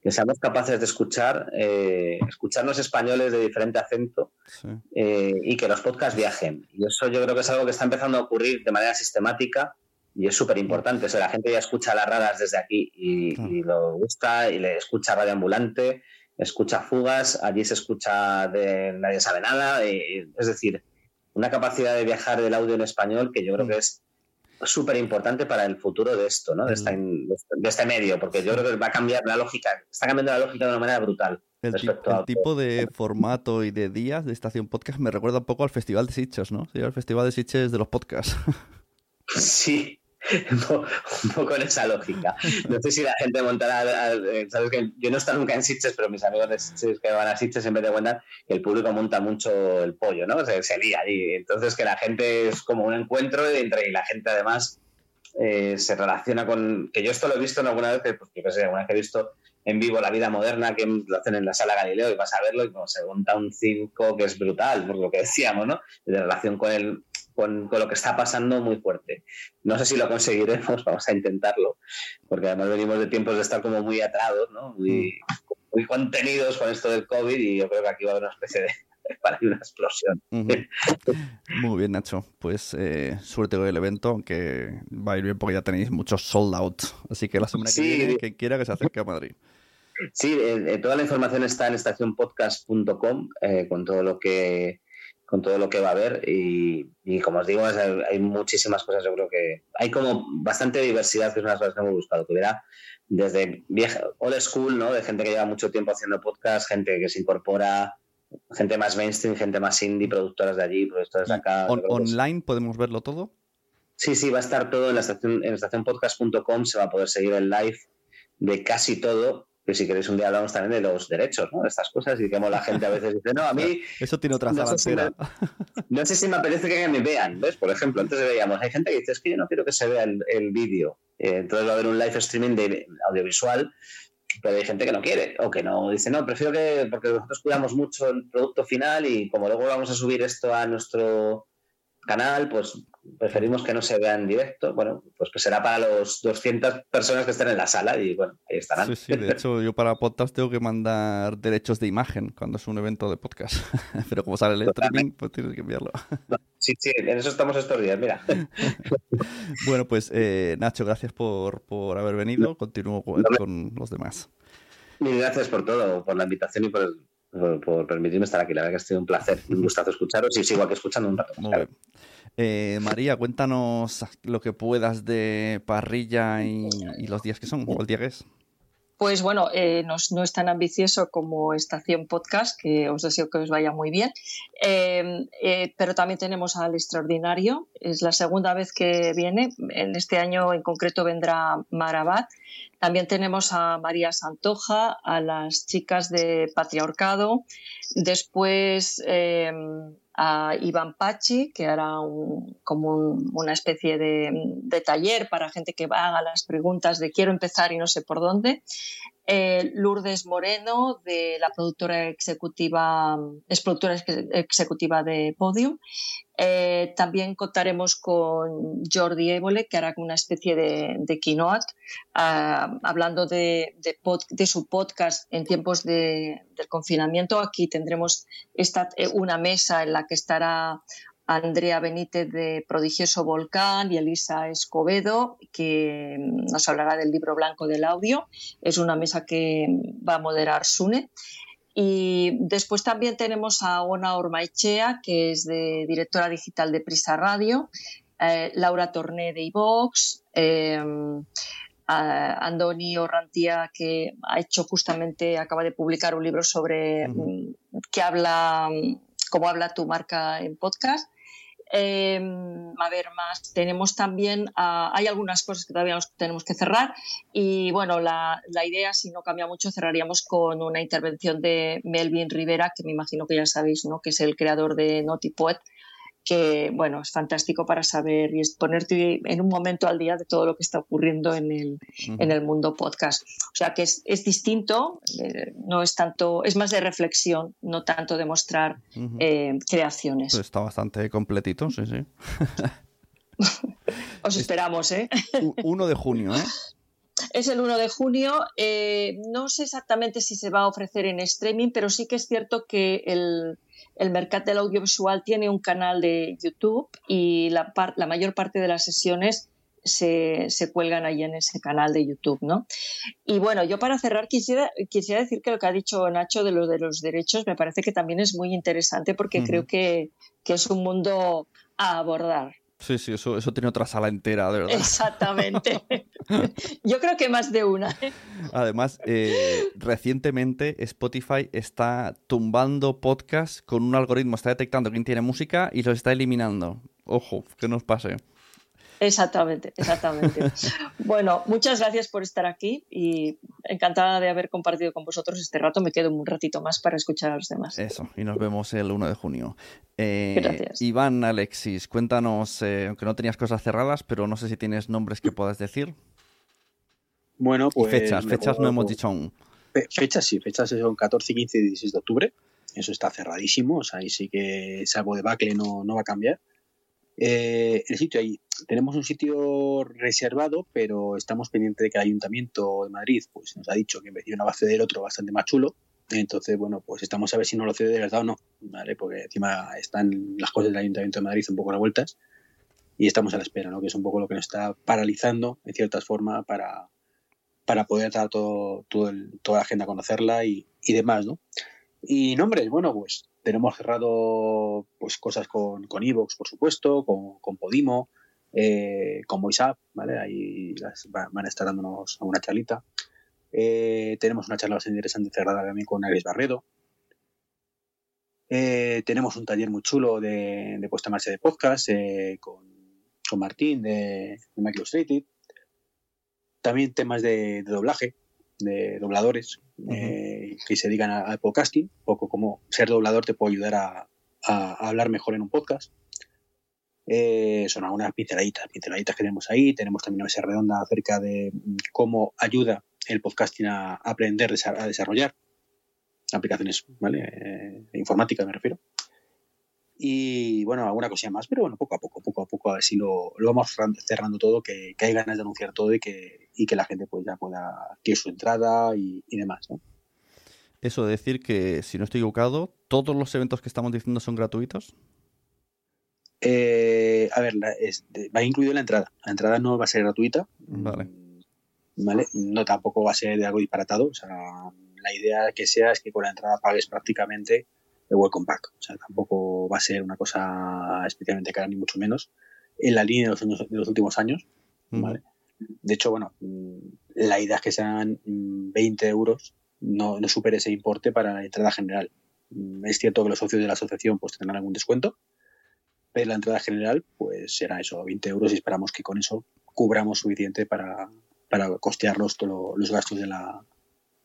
S5: que seamos capaces de escuchar, eh, escucharnos españoles de diferente acento y que los podcasts viajen. Y eso yo creo que es algo que está empezando a ocurrir de manera sistemática y es súper importante. O sea, la gente ya escucha las raras desde aquí y, lo gusta, y le escucha Radio Ambulante, escucha fugas, allí se escucha de Nadie sabe nada. es decir, una capacidad de viajar del audio en español que yo creo que es súper importante para el futuro de esto, ¿no? De, este medio, porque yo creo que va a cambiar la lógica, está cambiando la lógica de una manera brutal.
S1: El, tipo de formato y de días de estación podcast me recuerda un poco al Festival de Sitges, ¿no? Al Festival de Sitges de los podcasts. [LAUGHS]
S5: Sí, [LAUGHS] un poco en esa lógica. No sé si la gente montará, sabes que yo no estoy nunca en Sitges, pero mis amigos de Sitges que van a Sitges vez de cuentan que el público monta mucho el pollo, ¿no? Se, lía y entonces que la gente es como un encuentro entre y la gente además eh, se relaciona con. que yo esto lo he visto en alguna vez, pues yo qué sé, alguna vez he visto en vivo la vida moderna que lo hacen en la sala Galileo y vas a verlo y como se monta un circo que es brutal, por lo que decíamos, ¿no? De relación con el, con, lo que está pasando muy fuerte. No sé si lo conseguiremos, [LAUGHS] vamos a intentarlo, porque además venimos de tiempos de estar como muy atrados, ¿no? Muy, mm. muy contenidos con esto del COVID y yo creo que aquí va a haber una especie de [LAUGHS] para una explosión.
S1: Muy bien, Nacho. Pues eh, suerte con el evento, aunque va a ir bien porque ya tenéis muchos sold out. Así que la semana que viene, quien quiera que se acerque a Madrid.
S5: Sí, eh, eh, toda la información está en estacionpodcast.com con todo lo que con todo lo que va a haber y, como os digo hay, muchísimas cosas yo creo que hay como bastante diversidad que es una de las cosas que hemos buscado que hubiera desde vieja old school no de gente que lleva mucho tiempo haciendo podcast gente que se incorpora gente más mainstream, gente más indie, productoras de allí, productoras de acá.
S1: ¿Online podemos verlo todo?
S5: Sí, sí, va a estar todo en la estación, en estacionpodcast.com, se va a poder seguir el live de casi todo. Que si queréis un día hablamos también de los derechos, ¿no? De estas cosas y como la gente a veces dice, no, a mí... [LAUGHS]
S1: Eso tiene otra no sé,
S5: no sé si me apetece que me vean, ¿ves? Por ejemplo, antes veíamos, hay gente que dice, es que yo no quiero que se vea el, vídeo. Eh, entonces va a haber un live streaming de audiovisual pero hay gente que no quiere o que no dice, no, prefiero que, porque nosotros cuidamos mucho el producto final y como luego vamos a subir esto a nuestro canal, pues preferimos que no se vea en directo. Bueno, pues que será para los 200 personas que estén en la sala y bueno, ahí estarán.
S1: Sí, sí, de hecho yo para podcast tengo que mandar derechos de imagen cuando es un evento de podcast, [LAUGHS] pero como sale el streaming, pues tienes que enviarlo.
S5: Sí, sí, en eso estamos estos días, mira. [LAUGHS]
S1: bueno, pues eh, Nacho, gracias por, por haber venido. Continúo con, los demás.
S5: Mil gracias por todo, por la invitación y por, por, permitirme estar aquí. La verdad que ha sido un placer, un gustazo escucharos y sigo aquí escuchando un rato.
S1: Eh, María, cuéntanos lo que puedas de parrilla y, los días que son, o el día que es.
S4: Pues bueno, eh, no, es tan ambicioso como Estación Podcast, que os deseo que os vaya muy bien. Em, eh, pero también tenemos al extraordinario. Es la segunda vez que viene. En este año en concreto vendrá Marabat. También tenemos a María Santoja, a las chicas de Patriarcado. Después em, a Iván Pachi, que hará como una especie de, taller para gente que haga las preguntas de quiero empezar y no sé por dónde. Eh, Lourdes Moreno, de la productora ejecutiva, es productora ejecutiva de Podium. Eh, también contaremos con Jordi Évole, que hará una especie de, keynote, ah, hablando de, de, su podcast en tiempos del confinamiento. Aquí tendremos esta, eh, una mesa en la que estará Andrea Benítez de Prodigioso Volcán y Elisa Escobedo, que nos hablará del libro blanco del audio. Es una mesa que va a moderar Sune. Y después también tenemos a Ona Ormaichea, que es de directora digital de Prisa Radio, eh, Laura Torné de iVox, eh, Andoni Orrantía, que ha hecho justamente, acaba de publicar un libro sobre mm, que habla, cómo habla tu marca en podcast. Em, a ver, más. Tenemos también, ah, hay algunas cosas que todavía tenemos que cerrar y bueno, la, la, idea, si no cambia mucho, cerraríamos con una intervención de Melvin Rivera, que me imagino que ya sabéis, ¿no? que es el creador de Notipoet, que bueno, es fantástico para saber y ponerte en un momento al día de todo lo que está ocurriendo en el, en el mundo podcast. O sea que es, es distinto, eh, no es tanto, es más de reflexión, no tanto de mostrar eh, creaciones.
S1: Pues está bastante completito, sí, sí. [LAUGHS]
S4: Os esperamos, ¿eh?
S1: 1 de junio, ¿eh? [LAUGHS]
S4: Es el 1 de junio. Eh, no sé exactamente si se va a ofrecer en streaming, pero sí que es cierto que el, el mercado del audiovisual tiene un canal de YouTube y la, la mayor parte de las sesiones se, se, cuelgan ahí en ese canal de YouTube, ¿no? Y bueno, yo para cerrar quisiera, quisiera decir que lo que ha dicho Nacho de lo de los derechos me parece que también es muy interesante porque creo que, que, es un mundo a abordar.
S1: Sí, sí, eso, eso tiene otra sala entera, de verdad.
S4: Exactamente. [LAUGHS] Yo creo que más de una. ¿eh?
S1: Además, eh, recientemente Spotify está tumbando podcasts con un algoritmo, está detectando quién tiene música y los está eliminando. Ojo, que nos pase.
S4: Exactamente, exactamente. [LAUGHS] bueno, muchas gracias por estar aquí y encantada de haber compartido con vosotros este rato. Me quedo un ratito más para escuchar a los demás.
S1: Eso, y nos vemos el 1 de junio. Eh,
S4: Gracias.
S1: Iván Alexis, cuéntanos, eh, aunque no tenías cosas cerradas, pero no sé si tienes nombres que puedas decir.
S3: Bueno,
S1: Y
S3: pues.
S1: fechas,
S3: me
S1: fechas no hemos dicho aún.
S3: Fe- Fechas sí, fechas son 14, 15 y 16 de octubre. Eso está cerradísimo, o sea, ahí sí que salvo de Bacle no, no va a cambiar. Eh, el sitio ahí, tenemos un sitio reservado, pero estamos pendientes de que el Ayuntamiento de Madrid pues, nos ha dicho que en vez de una va a ceder otro bastante más chulo. Entonces, bueno, pues estamos a ver si no lo cede de verdad o no, ¿vale? Porque encima están las cosas del Ayuntamiento de Madrid un poco revueltas y estamos a la espera, ¿no? Que es un poco lo que nos está paralizando, en ciertas formas, para, para poder dar todo, todo el- toda la gente a conocerla y, y demás, ¿no? Y nombres, bueno, pues tenemos cerrado pues cosas con, con Evox, por supuesto, con, con Podimo, eh, con VoiceUp, ¿vale? Ahí las van a estar dándonos una charlita. Eh, tenemos una charla bastante interesante cerrada también con Agnes Barredo. Eh, tenemos un taller muy chulo de, de puesta en marcha de podcast eh, con, con Martín de, de Microstrated. También temas de, de doblaje, de dobladores eh, que se dedican al podcasting, poco como ser doblador te puede ayudar a, hablar mejor en un podcast. Eh, son algunas pinceladitas, pinceladitas que tenemos ahí. Tenemos también una mesa redonda acerca de mm, cómo ayuda el podcasting a aprender a desarrollar aplicaciones, ¿vale? Eh, de informática me refiero. Y bueno, alguna cosilla más, pero bueno, poco a poco, poco a poco, a ver si lo, lo vamos cerrando- todo, que, hay ganas de anunciar todo y que, y que la gente pues ya pueda adquirir su entrada y, y demás.
S1: Eso de decir que, si no estoy equivocado, todos los eventos que estamos diciendo son gratuitos.
S3: Eh, a ver, la- es- de- va incluido la entrada. La entrada no va a ser gratuita,
S1: Vale.
S3: ¿vale? No tampoco va a ser de algo disparatado. O sea, la idea que sea es que con la entrada pagues prácticamente el welcome pack. O sea, tampoco va a ser una cosa especialmente cara, ni mucho menos. En la línea de los, años- de los últimos años, ¿vale? De hecho, bueno, mm, la idea es que sean mm, 20 euros, no, no supere ese importe para la entrada general. Mm, Es cierto que los socios de la asociación pues tendrán algún descuento, pero la entrada general pues será eso, 20 euros y esperamos que con eso cubramos suficiente para, para costear los, los gastos de la,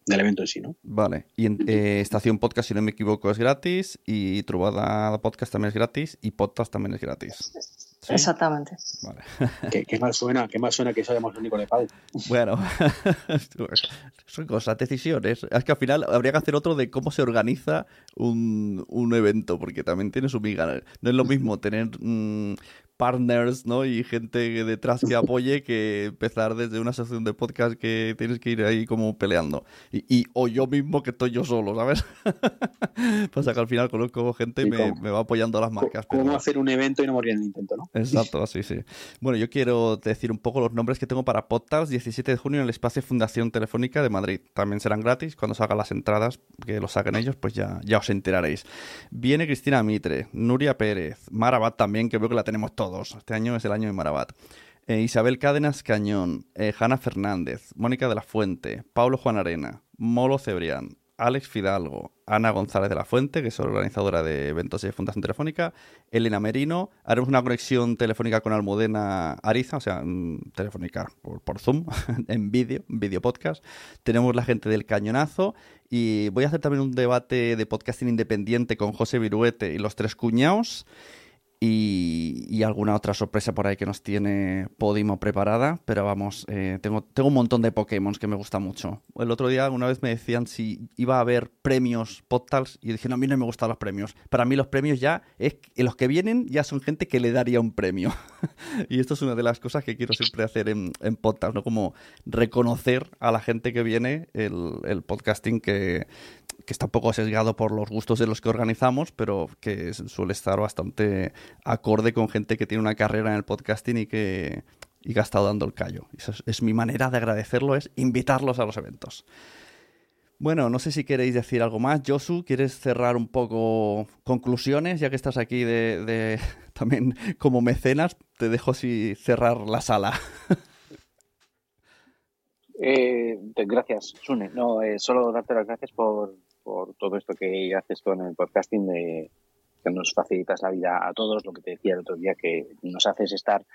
S3: del evento en sí, ¿no?
S1: Vale. Y en, eh, Estación Podcast, si no me equivoco, es gratis. Y Trubada Podcast también es gratis. Y Podcast también es gratis. ¿Sí?
S4: Exactamente.
S1: Vale. [LAUGHS]
S3: ¿Qué, qué mal suena, qué mal suena que seamos los únicos de pago.
S1: Bueno, [LAUGHS] son cosas, decisiones. Es que al final habría que hacer otro de cómo se organiza un, un evento, porque también tiene su miga. No es lo mismo tener mm, partners ¿no? y gente detrás que apoye que empezar desde una asociación de podcast que tienes que ir ahí como peleando. Y, y- o yo mismo que estoy yo solo, ¿sabes? [LAUGHS] Pasa que al final conozco gente y me, va apoyando las marcas. pero-
S3: ¿Cómo hacer un evento y no morir en el intento, no?
S1: Exacto, sí, sí. Bueno, yo quiero decir un poco los nombres que tengo para podcast 17 de junio en el espacio Fundación Telefónica de Madrid. También serán gratis cuando se hagan las entradas, que los saquen ellos, pues ya, ya os enteraréis. Viene Cristina Mitre, Nuria Pérez, Marabat también, que veo que la tenemos todos. Este año es el año de Marabat. Eh, Isabel Cádenas Cañón, eh, Hanna Fernández, Mónica de la Fuente, Pablo Juan Arena, Molo Cebrián, Alex Fidalgo, Ana González de la Fuente, que es organizadora de eventos de Fundación Telefónica, Elena Merino. Haremos una conexión telefónica con Almudena Ariza, o sea, mm, telefónica por, por Zoom, [LAUGHS] en vídeo, vídeo podcast. Tenemos la gente del Cañonazo y voy a hacer también un debate de podcasting independiente con José Viruete y los tres cuñados. Y, y alguna otra sorpresa por ahí que nos tiene Podimo preparada. Pero vamos, eh, tengo, tengo un montón de Pokémon que me gusta mucho. El otro día una vez me decían si iba a haber premios Podtals y dije, no, a mí no me gustan los premios. Para mí los premios ya, es los que vienen ya son gente que le daría un premio. [LAUGHS] y esto es una de las cosas que quiero siempre hacer en, en Podtals, ¿no? Como reconocer a la gente que viene el, el podcasting que, que está un poco sesgado por los gustos de los que organizamos, pero que suele estar bastante acorde con gente que tiene una carrera en el podcasting y que, y que ha estado dando el callo. Es, mi manera de agradecerlo, es invitarlos a los eventos. Bueno, no sé si queréis decir algo más. Josu, ¿quieres cerrar un poco conclusiones? Ya que estás aquí de, [LAUGHS] también como mecenas, te dejo si cerrar la sala. [LAUGHS]
S2: Eh, gracias, Sune. No, eh, solo darte las gracias por, por todo esto que haces con el podcasting, de, nos facilitas la vida a todos, lo que te decía el otro día, que nos haces estar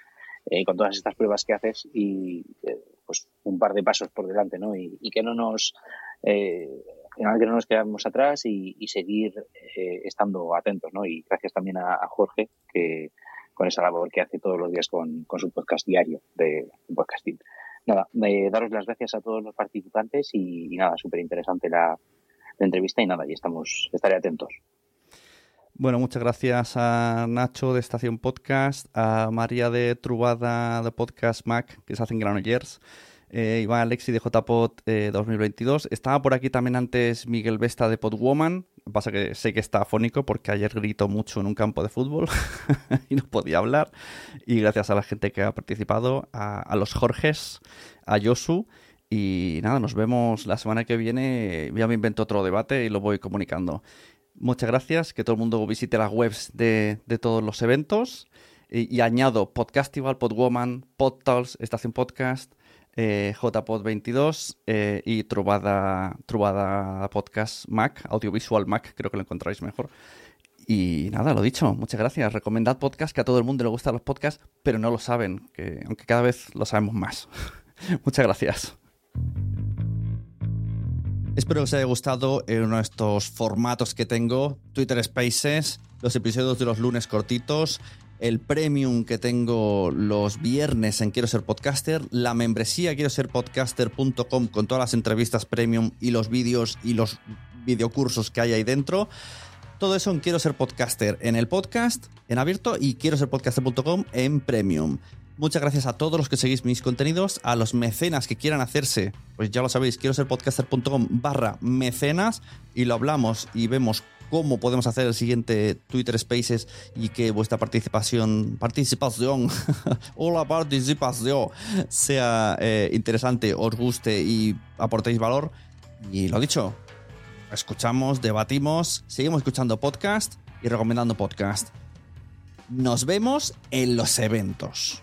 S2: eh, con todas estas pruebas que haces y eh, pues un par de pasos por delante, ¿no? Y, y que no nos eh, que no nos quedamos atrás y, seguir eh, estando atentos, ¿no? Y gracias también a, Jorge, que con esa labor que hace todos los días con, su podcast diario de, podcasting. Nada, daros las gracias a todos los participantes y, nada, súper interesante la, la, entrevista y nada, y estamos, estaré atentos.
S1: Bueno, muchas gracias a Nacho de Estación Podcast, a María de Trubada de Podcast Mac, que se hacen Granollers, eh, Iván Alexi de JPod 2022. Eh, Estaba por aquí también antes Miguel Vesta de Podwoman. Pasa que sé que está afónico porque ayer gritó mucho en un campo de fútbol [LAUGHS] y no podía hablar. Y gracias a la gente que ha participado, a, los Jorges, a Yosu. Y nada, nos vemos la semana que viene. Ya me invento otro debate y lo voy comunicando. Muchas gracias, que todo el mundo visite las webs de, todos los eventos. Y, añado Podcastival, Podwoman, PodTals, Estación Podcast, eh, JPod22 eh, y Trubada, Trubada Podcast Mac, Audiovisual Mac, creo que lo encontráis mejor. Y nada, lo dicho, muchas gracias. Recomendad podcast, que a todo el mundo le gustan los podcasts, pero no lo saben, que aunque cada vez lo sabemos más. [LAUGHS] muchas gracias. Espero que os haya gustado uno de estos formatos que tengo, Twitter Spaces, los episodios de los lunes cortitos, el premium que tengo los viernes en Quiero Ser Podcaster, la membresía quiero ser podcaster.com con todas las entrevistas premium y los vídeos y los videocursos que hay ahí dentro. Todo eso en Quiero Ser Podcaster en el podcast, en abierto y quiero ser podcaster.com en premium. Muchas gracias a todos los que seguís mis contenidos, a los mecenas que quieran hacerse, pues ya lo sabéis, quiero ser podcaster.com barra mecenas y lo hablamos y vemos cómo podemos hacer el siguiente Twitter Spaces y que vuestra participación, participación, [LAUGHS] participación sea eh, interesante, os guste y aportéis valor. Y lo dicho, escuchamos, debatimos, seguimos escuchando podcast y recomendando podcast. Nos vemos en los eventos.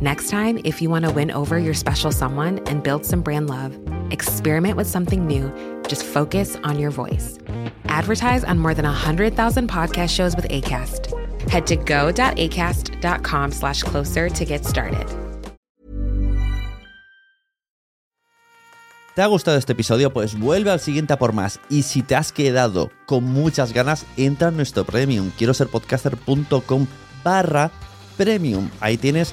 S8: Next time, if you want to win over your special someone and build some brand love, experiment with something new. Just focus on your voice. Advertise on more than 100,000 podcast shows with ACAST. Head to go.acast.com slash closer to get started.
S1: ¿Te ha gustado este episodio? Pues vuelve al siguiente a por más. Y si te has quedado con muchas ganas, entra en nuestro premium. Quiero ser podcaster.com barra premium. Ahí tienes